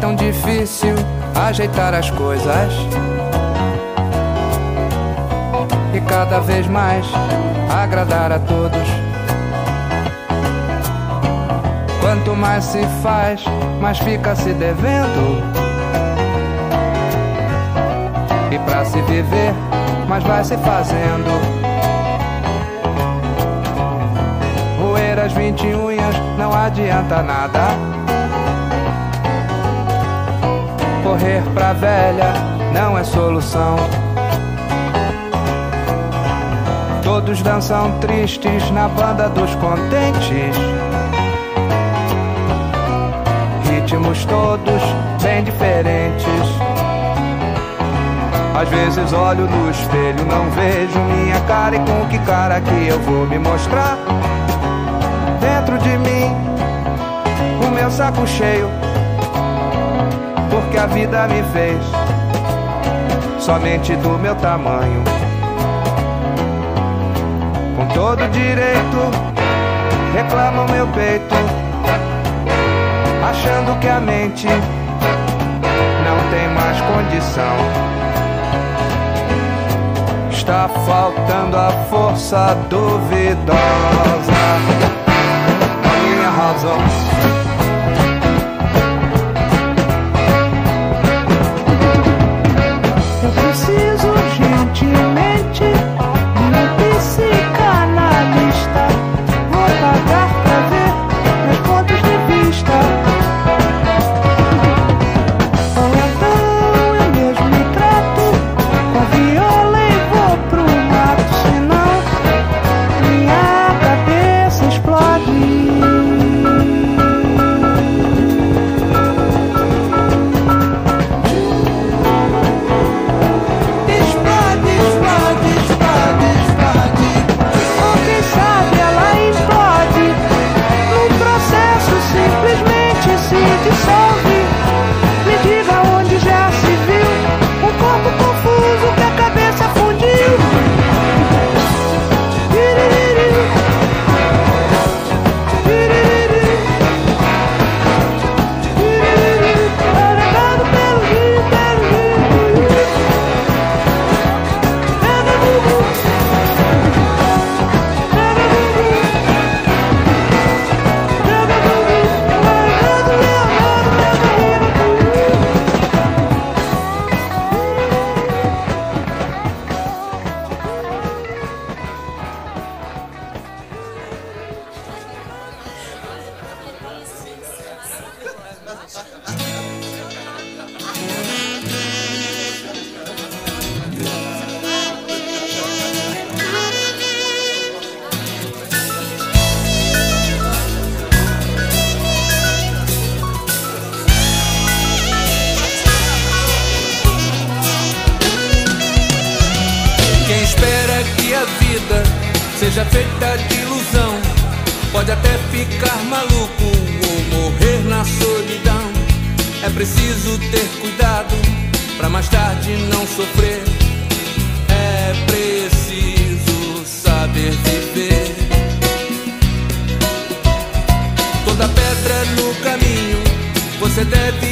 tão difícil ajeitar as coisas. E cada vez mais agradar a todos. Quanto mais se faz, mais fica se devendo. E pra se viver, mais vai se fazendo. Roer as 20 unhas não adianta nada. Correr pra velha não é solução. Todos dançam tristes na banda dos contentes. Ritmos todos bem diferentes. Às vezes olho no espelho, não vejo minha cara e com que cara que eu vou me mostrar. Dentro de mim, o meu saco cheio porque a vida me fez somente do meu tamanho. Com todo direito, reclama o meu peito, achando que a mente não tem mais condição. está faltando a força duvidosa minha razão. se te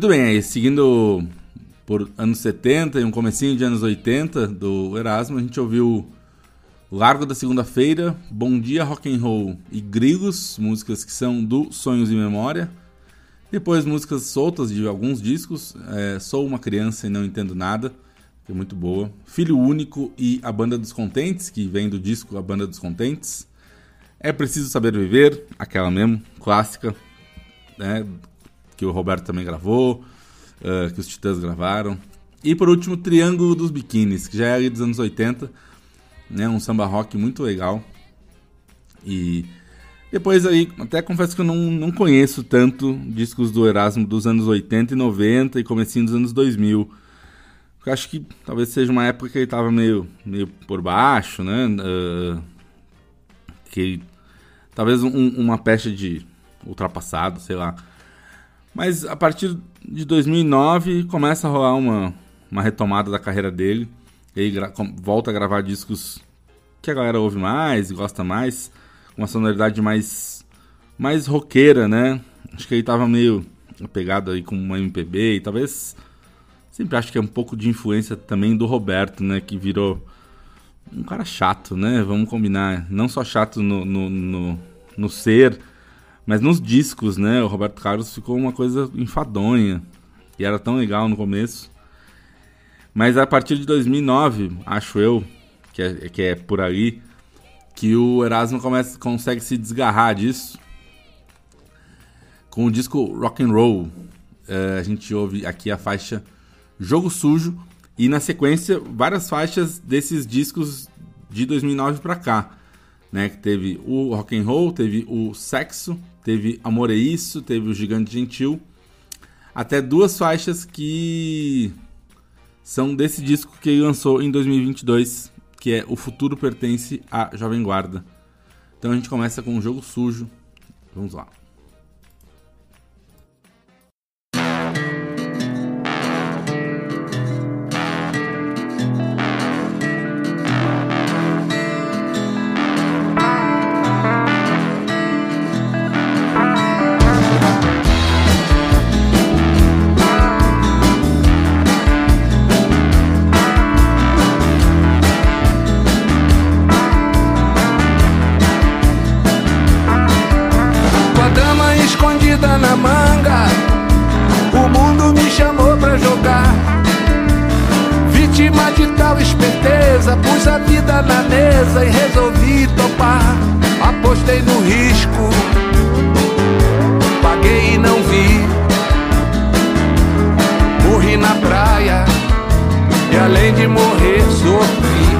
Muito bem, aí, seguindo por anos 70 e um comecinho de anos 80 do Erasmo, a gente ouviu Largo da Segunda-feira, Bom Dia Rock and Roll e Grilos, músicas que são do Sonhos e Memória. Depois músicas soltas de alguns discos, é, Sou uma Criança e Não Entendo Nada, que é muito boa. Filho Único e A Banda dos Contentes, que vem do disco A Banda dos Contentes. É Preciso Saber Viver, aquela mesmo, clássica, né, que o Roberto também gravou, uh, que os Titãs gravaram. E por último, Triângulo dos Biquínis, que já é ali dos anos 80, né, um samba rock muito legal. E depois aí, até confesso que eu não, não conheço tanto discos do Erasmo dos anos 80 e 90 e comecinho dos anos 2000. Eu acho que talvez seja uma época que ele tava meio, meio por baixo, né? Uh, que talvez um, uma pecha de ultrapassado, sei lá. Mas a partir de 2009 começa a rolar uma, uma retomada da carreira dele. Ele volta a gravar discos que a galera ouve mais e gosta mais, com uma sonoridade mais mais roqueira, né? Acho que ele tava meio apegado aí com uma MPB e talvez sempre acho que é um pouco de influência também do Roberto, né, que virou um cara chato, né? Vamos combinar, não só chato no, no, no, no ser, mas nos discos, né? O Roberto Carlos ficou uma coisa enfadonha. E era tão legal no começo. Mas a partir de 2009, acho eu, que é, que é por ali, que o Erasmo começa, consegue se desgarrar disso. Com o disco Rock and Roll, é, a gente ouve aqui a faixa Jogo Sujo e na sequência várias faixas desses discos de 2009 para cá, né? Que teve o Rock and Roll, teve o Sexo, teve Amor é Isso, teve o Gigante Gentil, até duas faixas que são desse disco que ele lançou em 2022, que é O Futuro Pertence à Jovem Guarda. Então a gente começa com um jogo sujo. Vamos lá. Na manga, o mundo me chamou pra jogar. Vítima de tal esperteza, pus a vida na mesa e resolvi topar. Apostei no risco, paguei e não vi. Morri na praia e além de morrer, sofri.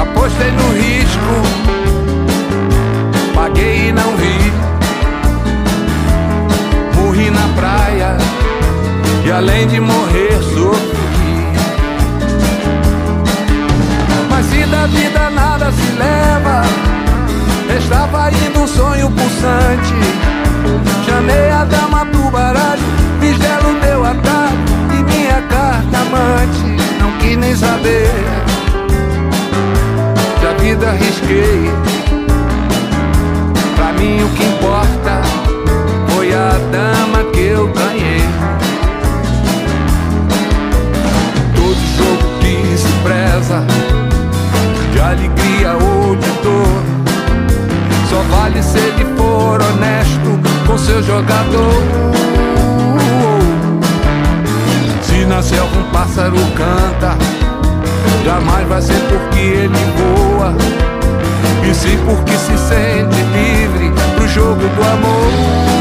Apostei no risco paguei e não vi. Na praia e além de morrer sofri. Mas se da vida nada se um sonho pulsante. Chamei a dama pro baralho, fiz dela o meu atalho e minha carta amante. Não quis nem saber, da vida risquei. Pra mim o que importa foi a dama que eu ganhei. Todo jogo que se preza de alegria ou de dor só vale se ele for honesto com seu jogador. Se nascer algum pássaro canta, jamais vai ser porque ele voa, e sim porque se sente livre pro jogo do amor.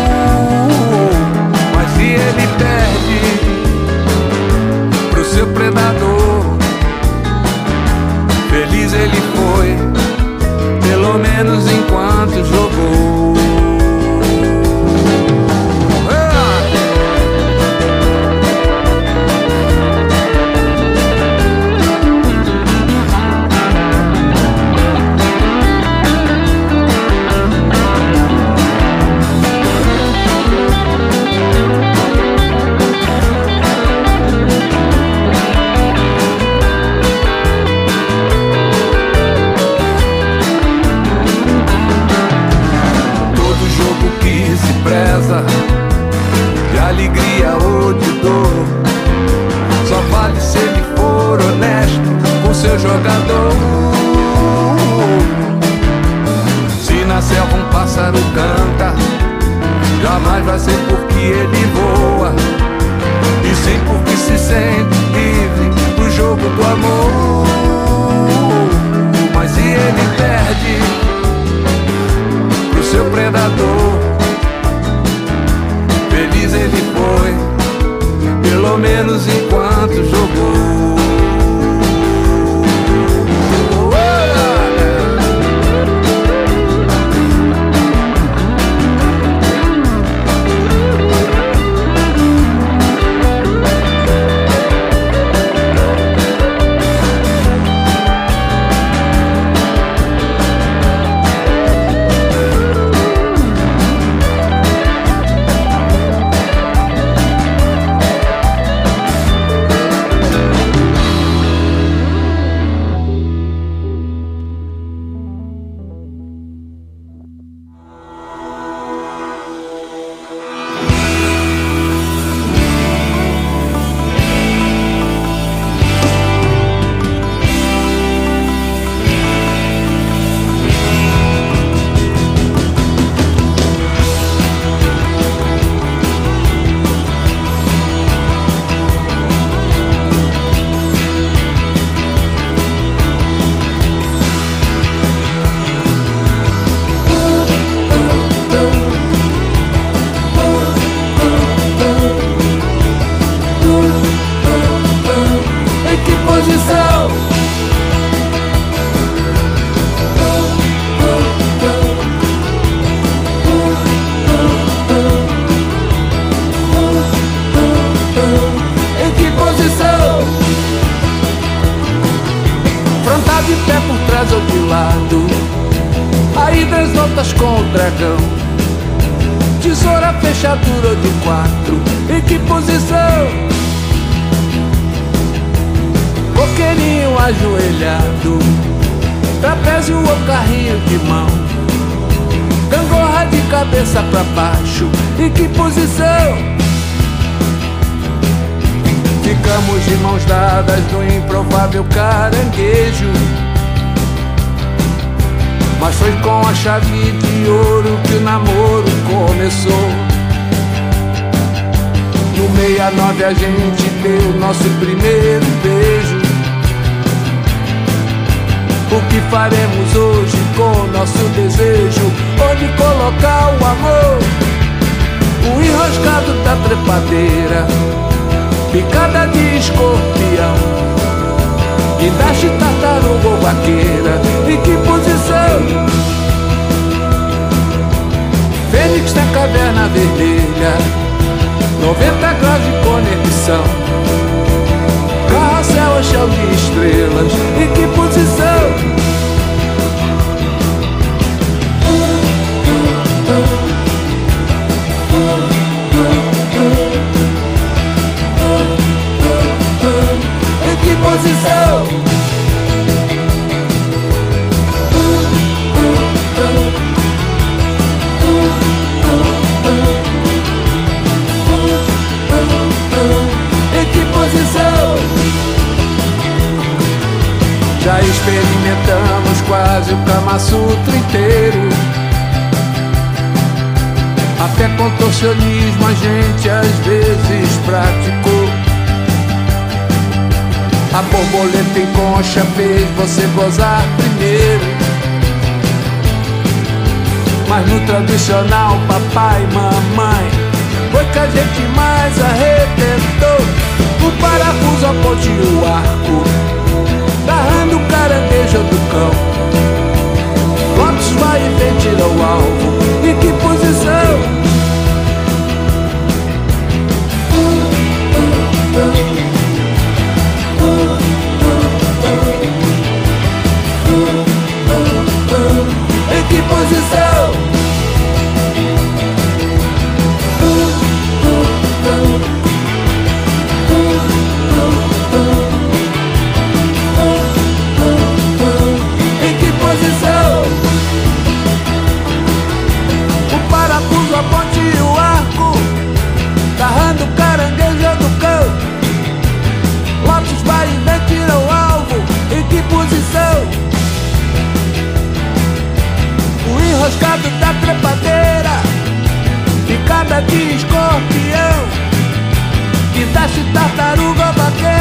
Se ele perde pro seu predador, feliz ele foi, pelo menos enquanto jogou. Na selva um pássaro canta, jamais vai ser porque ele voa, e sim porque se sente livre do jogo do amor. Mas se ele perde pro seu predador. Feliz ele foi, pelo menos enquanto jogou. Até contorcionismo a gente às vezes praticou. A borboleta em concha fez você gozar primeiro. Mas no tradicional, papai e mamãe, foi que a gente mais arrebentou. O parafuso, a ponte e o arco, barrando o caranguejo do cão. Lopes vai e vem, tira o alvo. E que posição de escorpião que desce tartaruga vaqueira.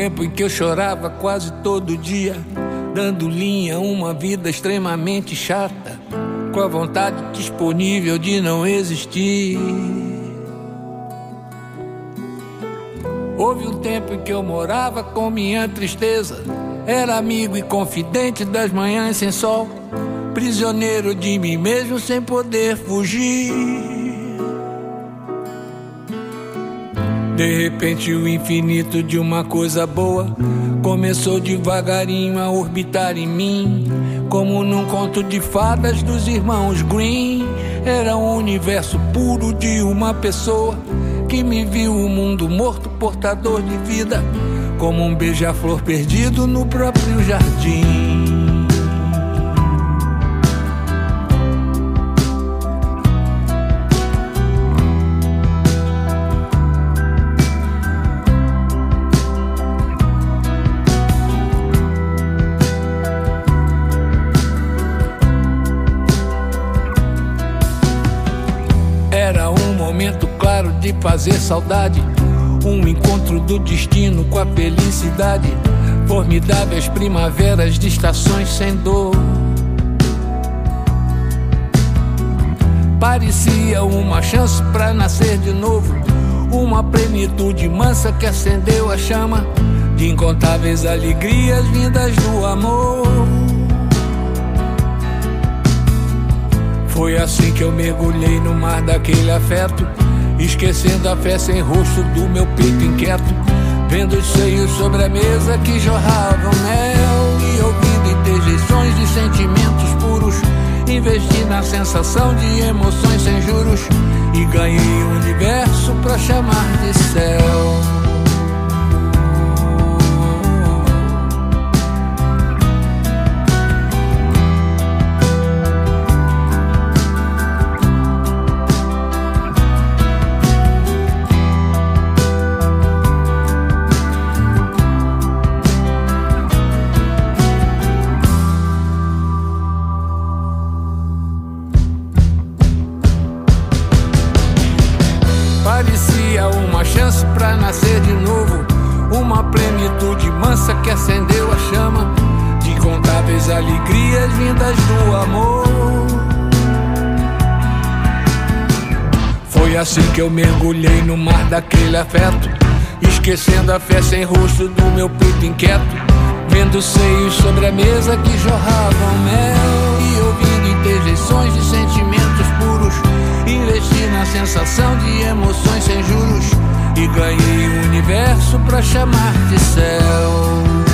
Tempo em que eu chorava quase todo dia, dando linha a uma vida extremamente chata, com a vontade disponível de não existir. Houve um tempo em que eu morava com minha tristeza, era amigo e confidente das manhãs sem sol, prisioneiro de mim mesmo sem poder fugir. Repente, o infinito de uma coisa boa começou devagarinho a orbitar em mim, como num conto de fadas dos irmãos Green. Era um universo puro de uma pessoa que me viu o mundo morto, portador de vida, como um beija-flor perdido no próprio jardim. De fazer saudade. Um encontro do destino com a felicidade. Formidáveis primaveras de estações sem dor. Parecia uma chance pra nascer de novo. Uma plenitude mansa que acendeu a chama de incontáveis alegrias vindas do amor. Foi assim que eu mergulhei no mar daquele afeto, esquecendo a fé sem rosto do meu peito inquieto, vendo os seios sobre a mesa que jorravam mel e ouvindo interjeições de sentimentos puros. Investi na sensação de emoções sem juros e ganhei o universo pra chamar de céu. Assim que eu mergulhei no mar daquele afeto, esquecendo a fé sem rosto do meu peito inquieto, vendo seios sobre a mesa que jorravam mel e ouvindo interjeições de sentimentos puros. Investi na sensação de emoções sem juros e ganhei o universo pra chamar de céu.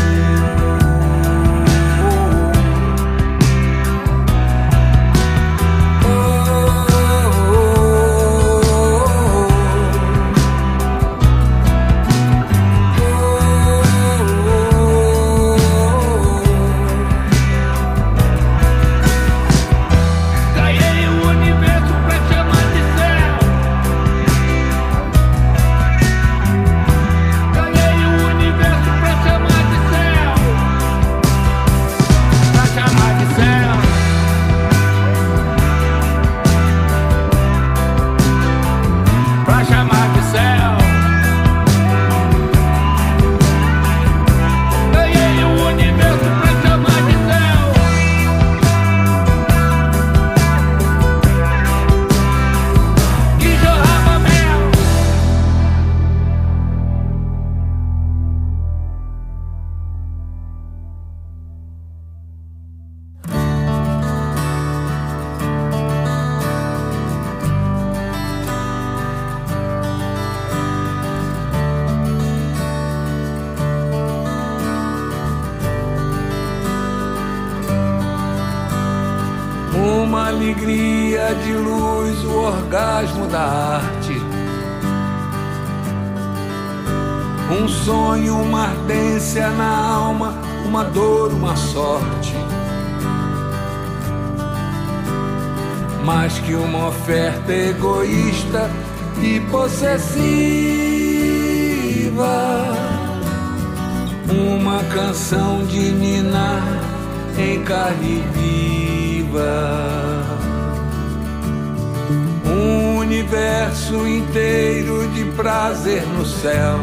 Prazer no céu.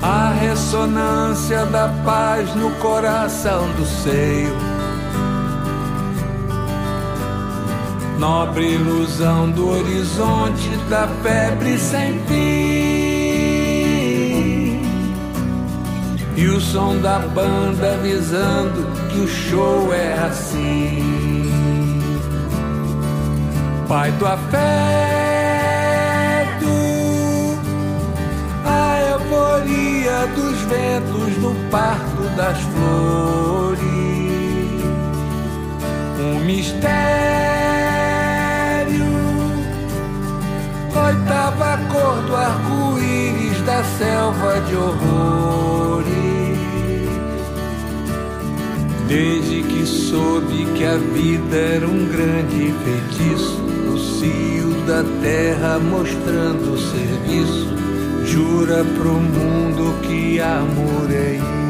a ressonância da paz no coração do seio. Nobre ilusão do horizonte da febre sem fim. E o som da banda avisando que o show é assim. Pai do afeto, a euforia dos ventos no parto das flores, um mistério, oitava cor do arco-íris da selva de horrores. Desde que soube que a vida era um grande feitiço, o cio da terra mostrando serviço, jura pro mundo que amor é isso.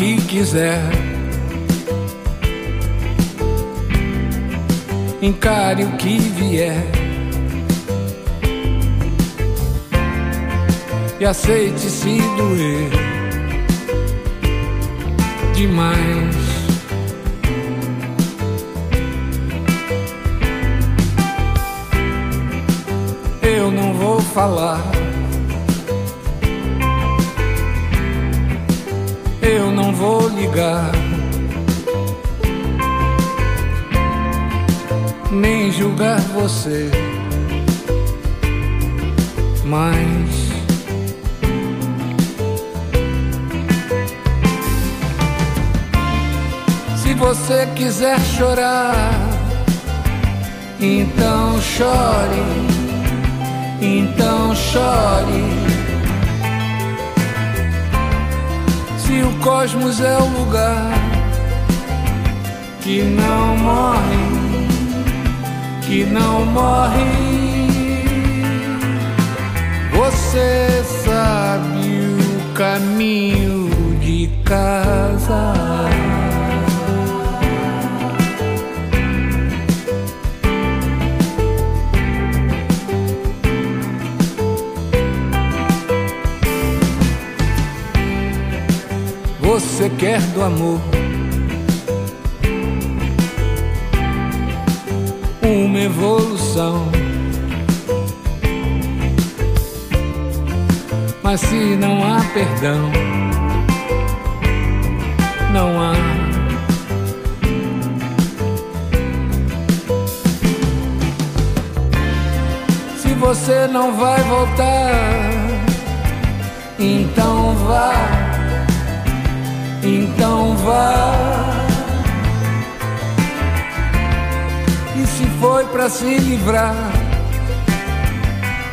Que quiser. Encare o que vier. E aceite se doer demais. Eu não vou falar. Eu não vou ligar. Nem julgar você, mas se você quiser chorar, então chore, então chore. Se o cosmos é o lugar que não morre, que não morre. Você sabe o caminho de casa. Você quer do amor. Uma evolução. Mas se não há perdão, não há. Se você não vai voltar, então vá, então vá. E se foi para se livrar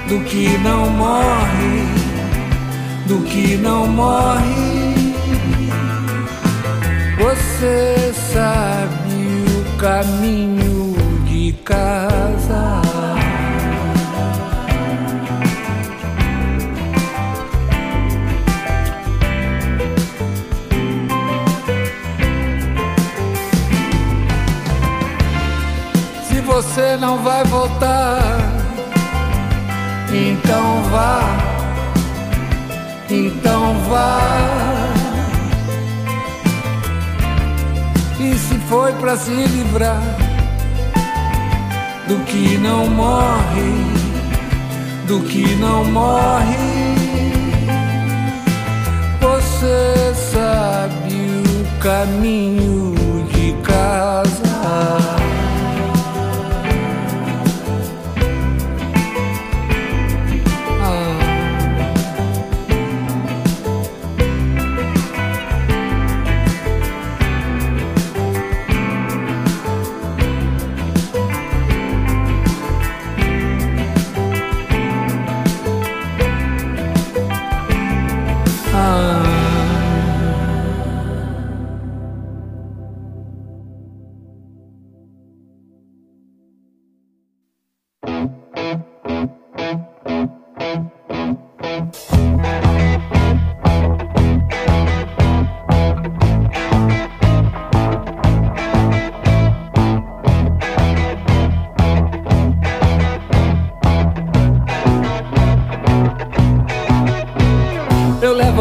do que não morre, do que não morre. Você sabe o caminho de casa. Você não vai voltar, então vá, então vá. E se foi para se livrar do que não morre, do que não morre, você sabe o caminho de casa.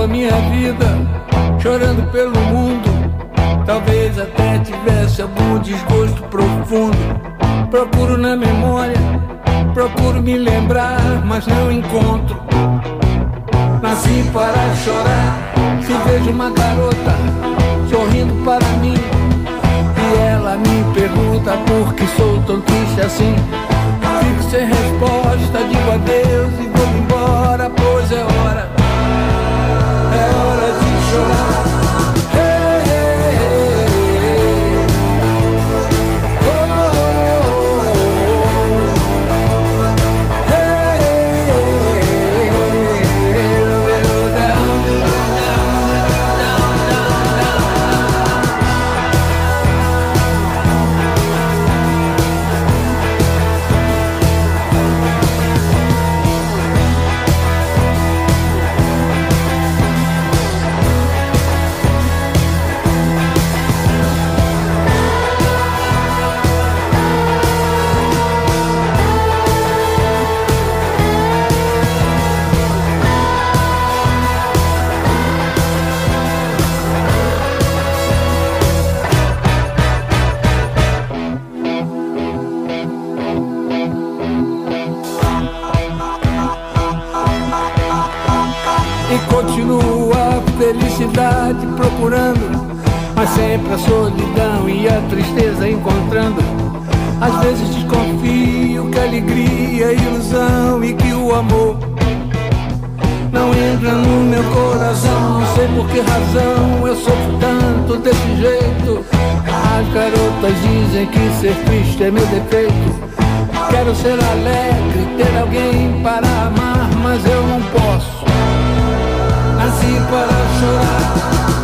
Eu levo a minha vida chorando pelo mundo. Talvez até tivesse algum desgosto profundo. Procuro na memória, procuro me lembrar, mas não encontro. Nasci para chorar. Se vejo uma garota sorrindo para mim, e ela me pergunta por que sou tão triste assim. Fico sem resposta, digo adeus e vou embora, pois é hora hora procurando, mas sempre a solidão e a tristeza encontrando. Às vezes desconfio que alegria é ilusão e que o amor não entra no meu coração. Não sei por que razão eu sofro tanto desse jeito. As garotas dizem que ser triste é meu defeito. Quero ser alegre, ter alguém para amar, mas eu não posso nasci para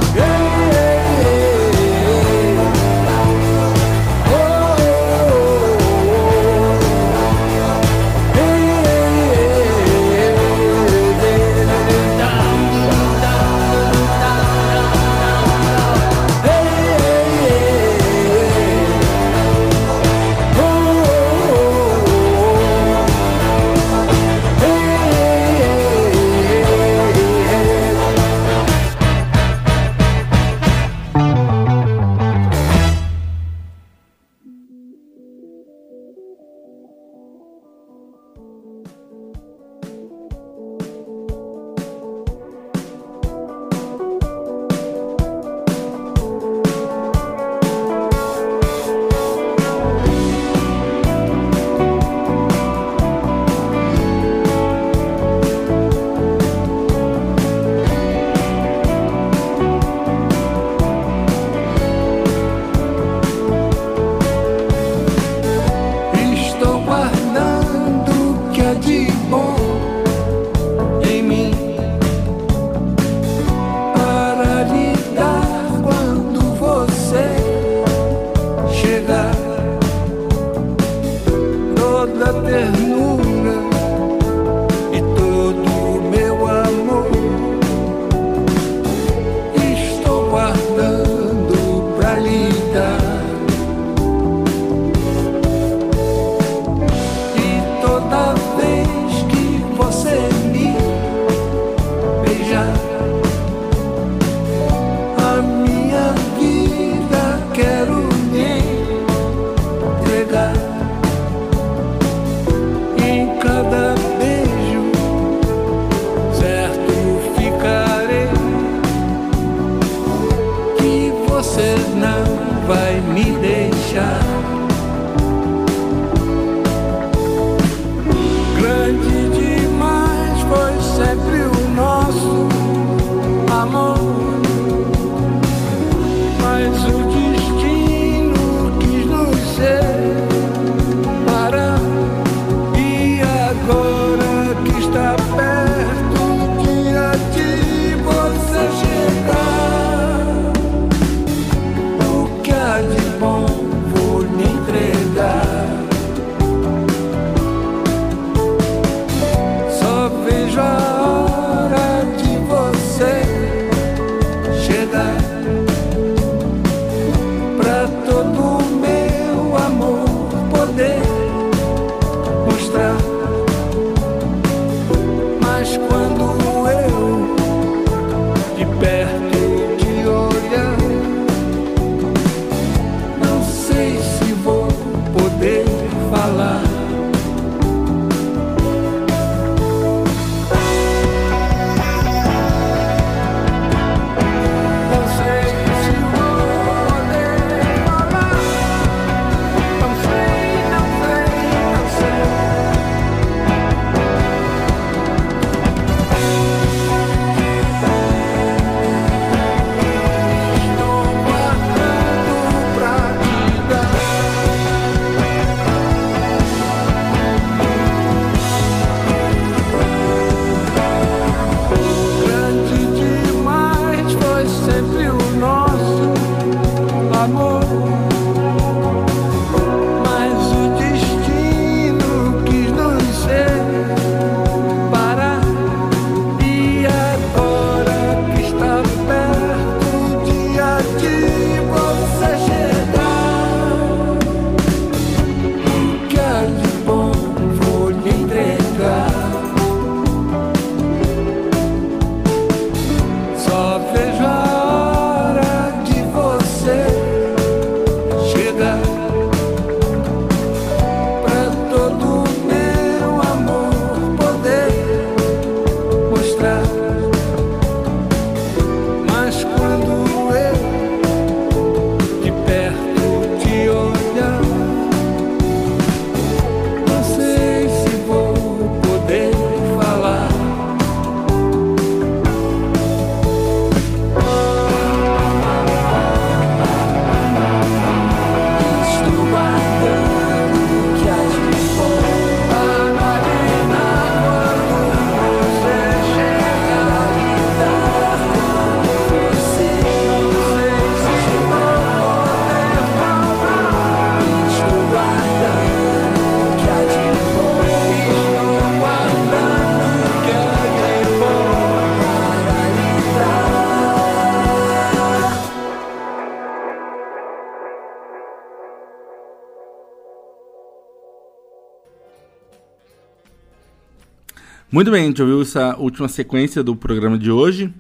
Muito bem, a gente ouviu essa última sequência do programa de hoje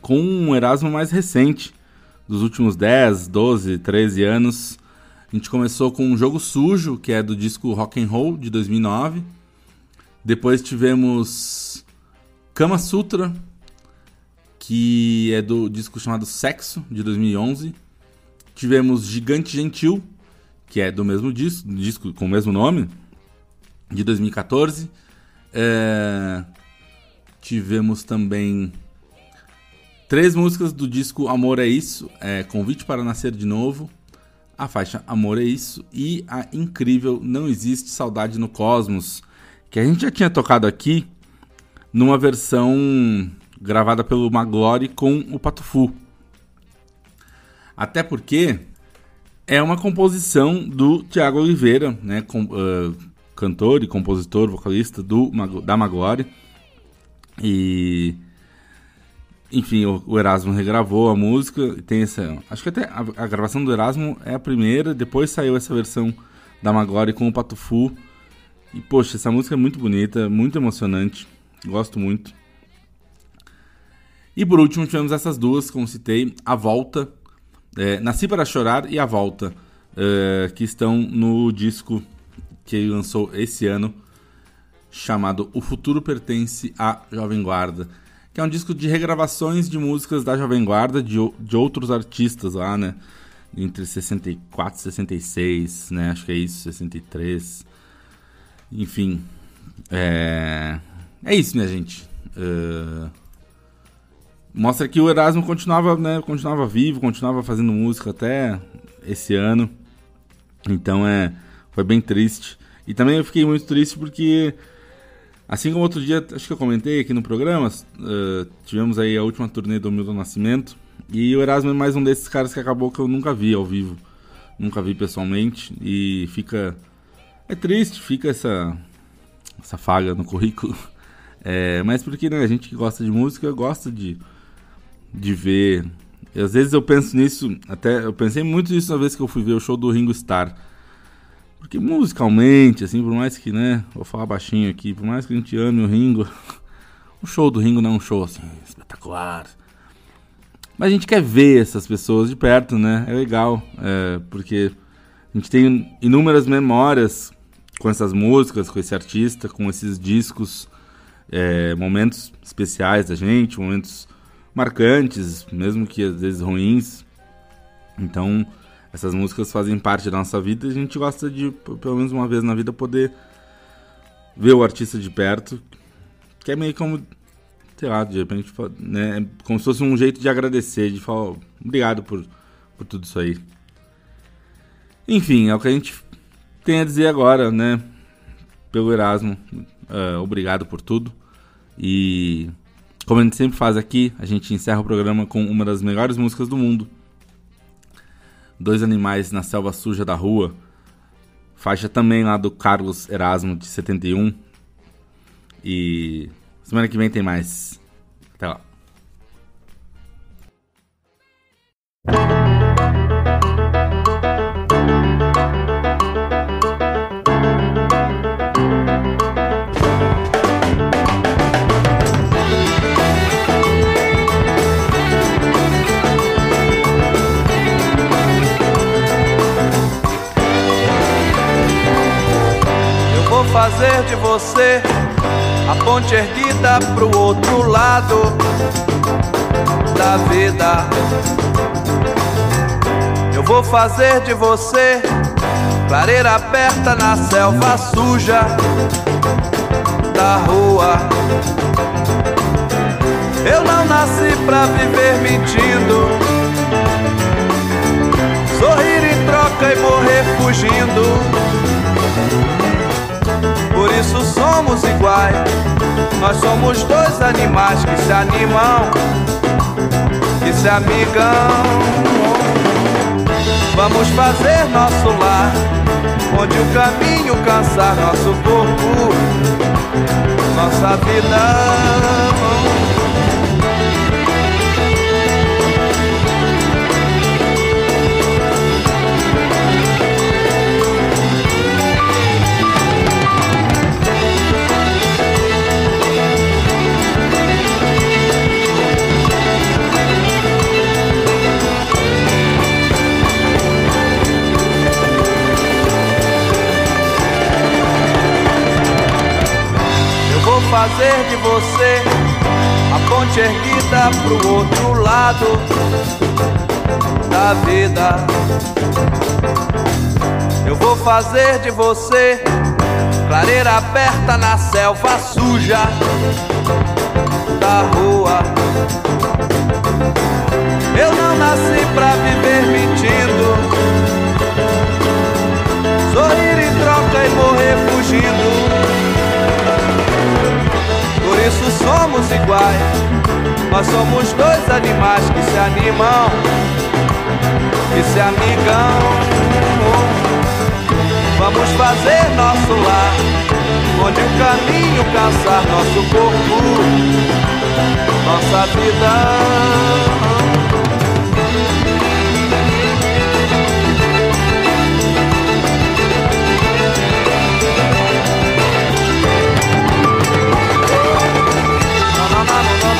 com um Erasmo mais recente, dos últimos 10, 12, 13 anos. A gente começou com um Jogo Sujo, que é do disco Rock and Roll de 2009. Depois tivemos Kama Sutra, que é do disco chamado Sexo de 2011. Tivemos Gigante Gentil, que é do mesmo disco, disco com o mesmo nome, de 2014. É, Tivemos também três músicas do disco Amor é Isso, é, Convite para Nascer de Novo, a faixa Amor é Isso e a incrível Não Existe Saudade no Cosmos, que a gente já tinha tocado aqui numa versão gravada pelo Maglore com o Patufu. Até porque é uma composição do Tiago Oliveira, né, com, ah, cantor e compositor, vocalista do, da Maglore. E enfim, o, o Erasmo regravou a música. Tem essa, acho que até a, a gravação do Erasmo é a primeira. Depois saiu essa versão da Maglore com o Patufu. E, poxa, essa música é muito bonita, muito emocionante. Gosto muito. E por último, tivemos essas duas, como citei, A Volta, é, Nasci para Chorar e A Volta, é, que estão no disco que ele lançou esse ano, chamado O Futuro Pertence à Jovem Guarda, que é um disco de regravações de músicas da Jovem Guarda, de, de outros artistas lá, né? Entre 64 e 66, né? Acho que é isso, 63. Enfim. É, é isso, minha gente. Uh... Mostra que o Erasmo continuava, né, continuava vivo, continuava fazendo música até esse ano. Então é, foi bem triste. E também eu fiquei muito triste porque, assim como outro dia, acho que eu comentei aqui no programa, uh, tivemos aí a última turnê do Milton Nascimento. E o Erasmo é mais um desses caras que acabou que eu nunca vi ao vivo. Nunca vi pessoalmente. E fica. É triste, fica essa. Essa falha no currículo. É, mas porque né, a gente que gosta de música gosta de de ver. E às vezes eu penso nisso, até eu pensei muito nisso na vez que eu fui ver o show do Ringo Starr. Porque musicalmente, assim, por mais que, né, vou falar baixinho aqui, por mais que a gente ame o Ringo, o show do Ringo não é um show assim espetacular. Mas a gente quer ver essas pessoas de perto, né? É legal, é, porque a gente tem inúmeras memórias com essas músicas, com esse artista, com esses discos, é, momentos especiais da gente, momentos marcantes, mesmo que às vezes ruins. Então, essas músicas fazem parte da nossa vida e a gente gosta de, pelo menos uma vez na vida, poder ver o artista de perto, que é meio como, sei lá, de repente, né, como se fosse um jeito de agradecer, de falar obrigado por, por tudo isso aí. Enfim, é o que a gente tem a dizer agora, né, pelo Erasmo. Uh, obrigado por tudo. E como a gente sempre faz aqui, a gente encerra o programa com uma das melhores músicas do mundo. Dois Animais na Selva Suja da Rua. Faixa também lá do Carlos Erasmo, de 71. E semana que vem tem mais. Até lá. Fazer de você a ponte erguida pro outro lado da vida. Eu vou fazer de você clareira aberta na selva suja da rua. Eu não nasci pra viver mentindo, sorrir em troca e morrer fugindo por isso somos iguais. Nós somos dois animais que se animam, que se amigam. Vamos fazer nosso lar, onde o caminho cansar nosso corpo, nossa vida. Fazer de você a ponte erguida pro outro lado da vida. Eu vou fazer de você clareira aberta na selva suja da rua. Eu não nasci pra viver mentindo, sorrir em troca e morrer fugindo isso somos iguais. Nós somos dois animais que se animam, que se amigam. Vamos fazer nosso lar, onde o caminho cansar nosso corpo, nossa vida.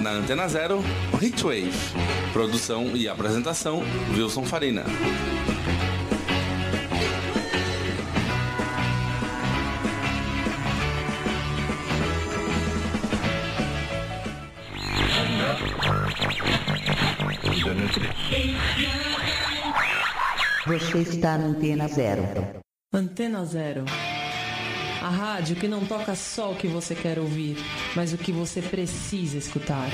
na Antena Zero Hitwave. Produção e apresentação Wilson Farina. Você está na Antena Zero. Antena Zero. A rádio que não toca só o que você quer ouvir, mas o que você precisa escutar.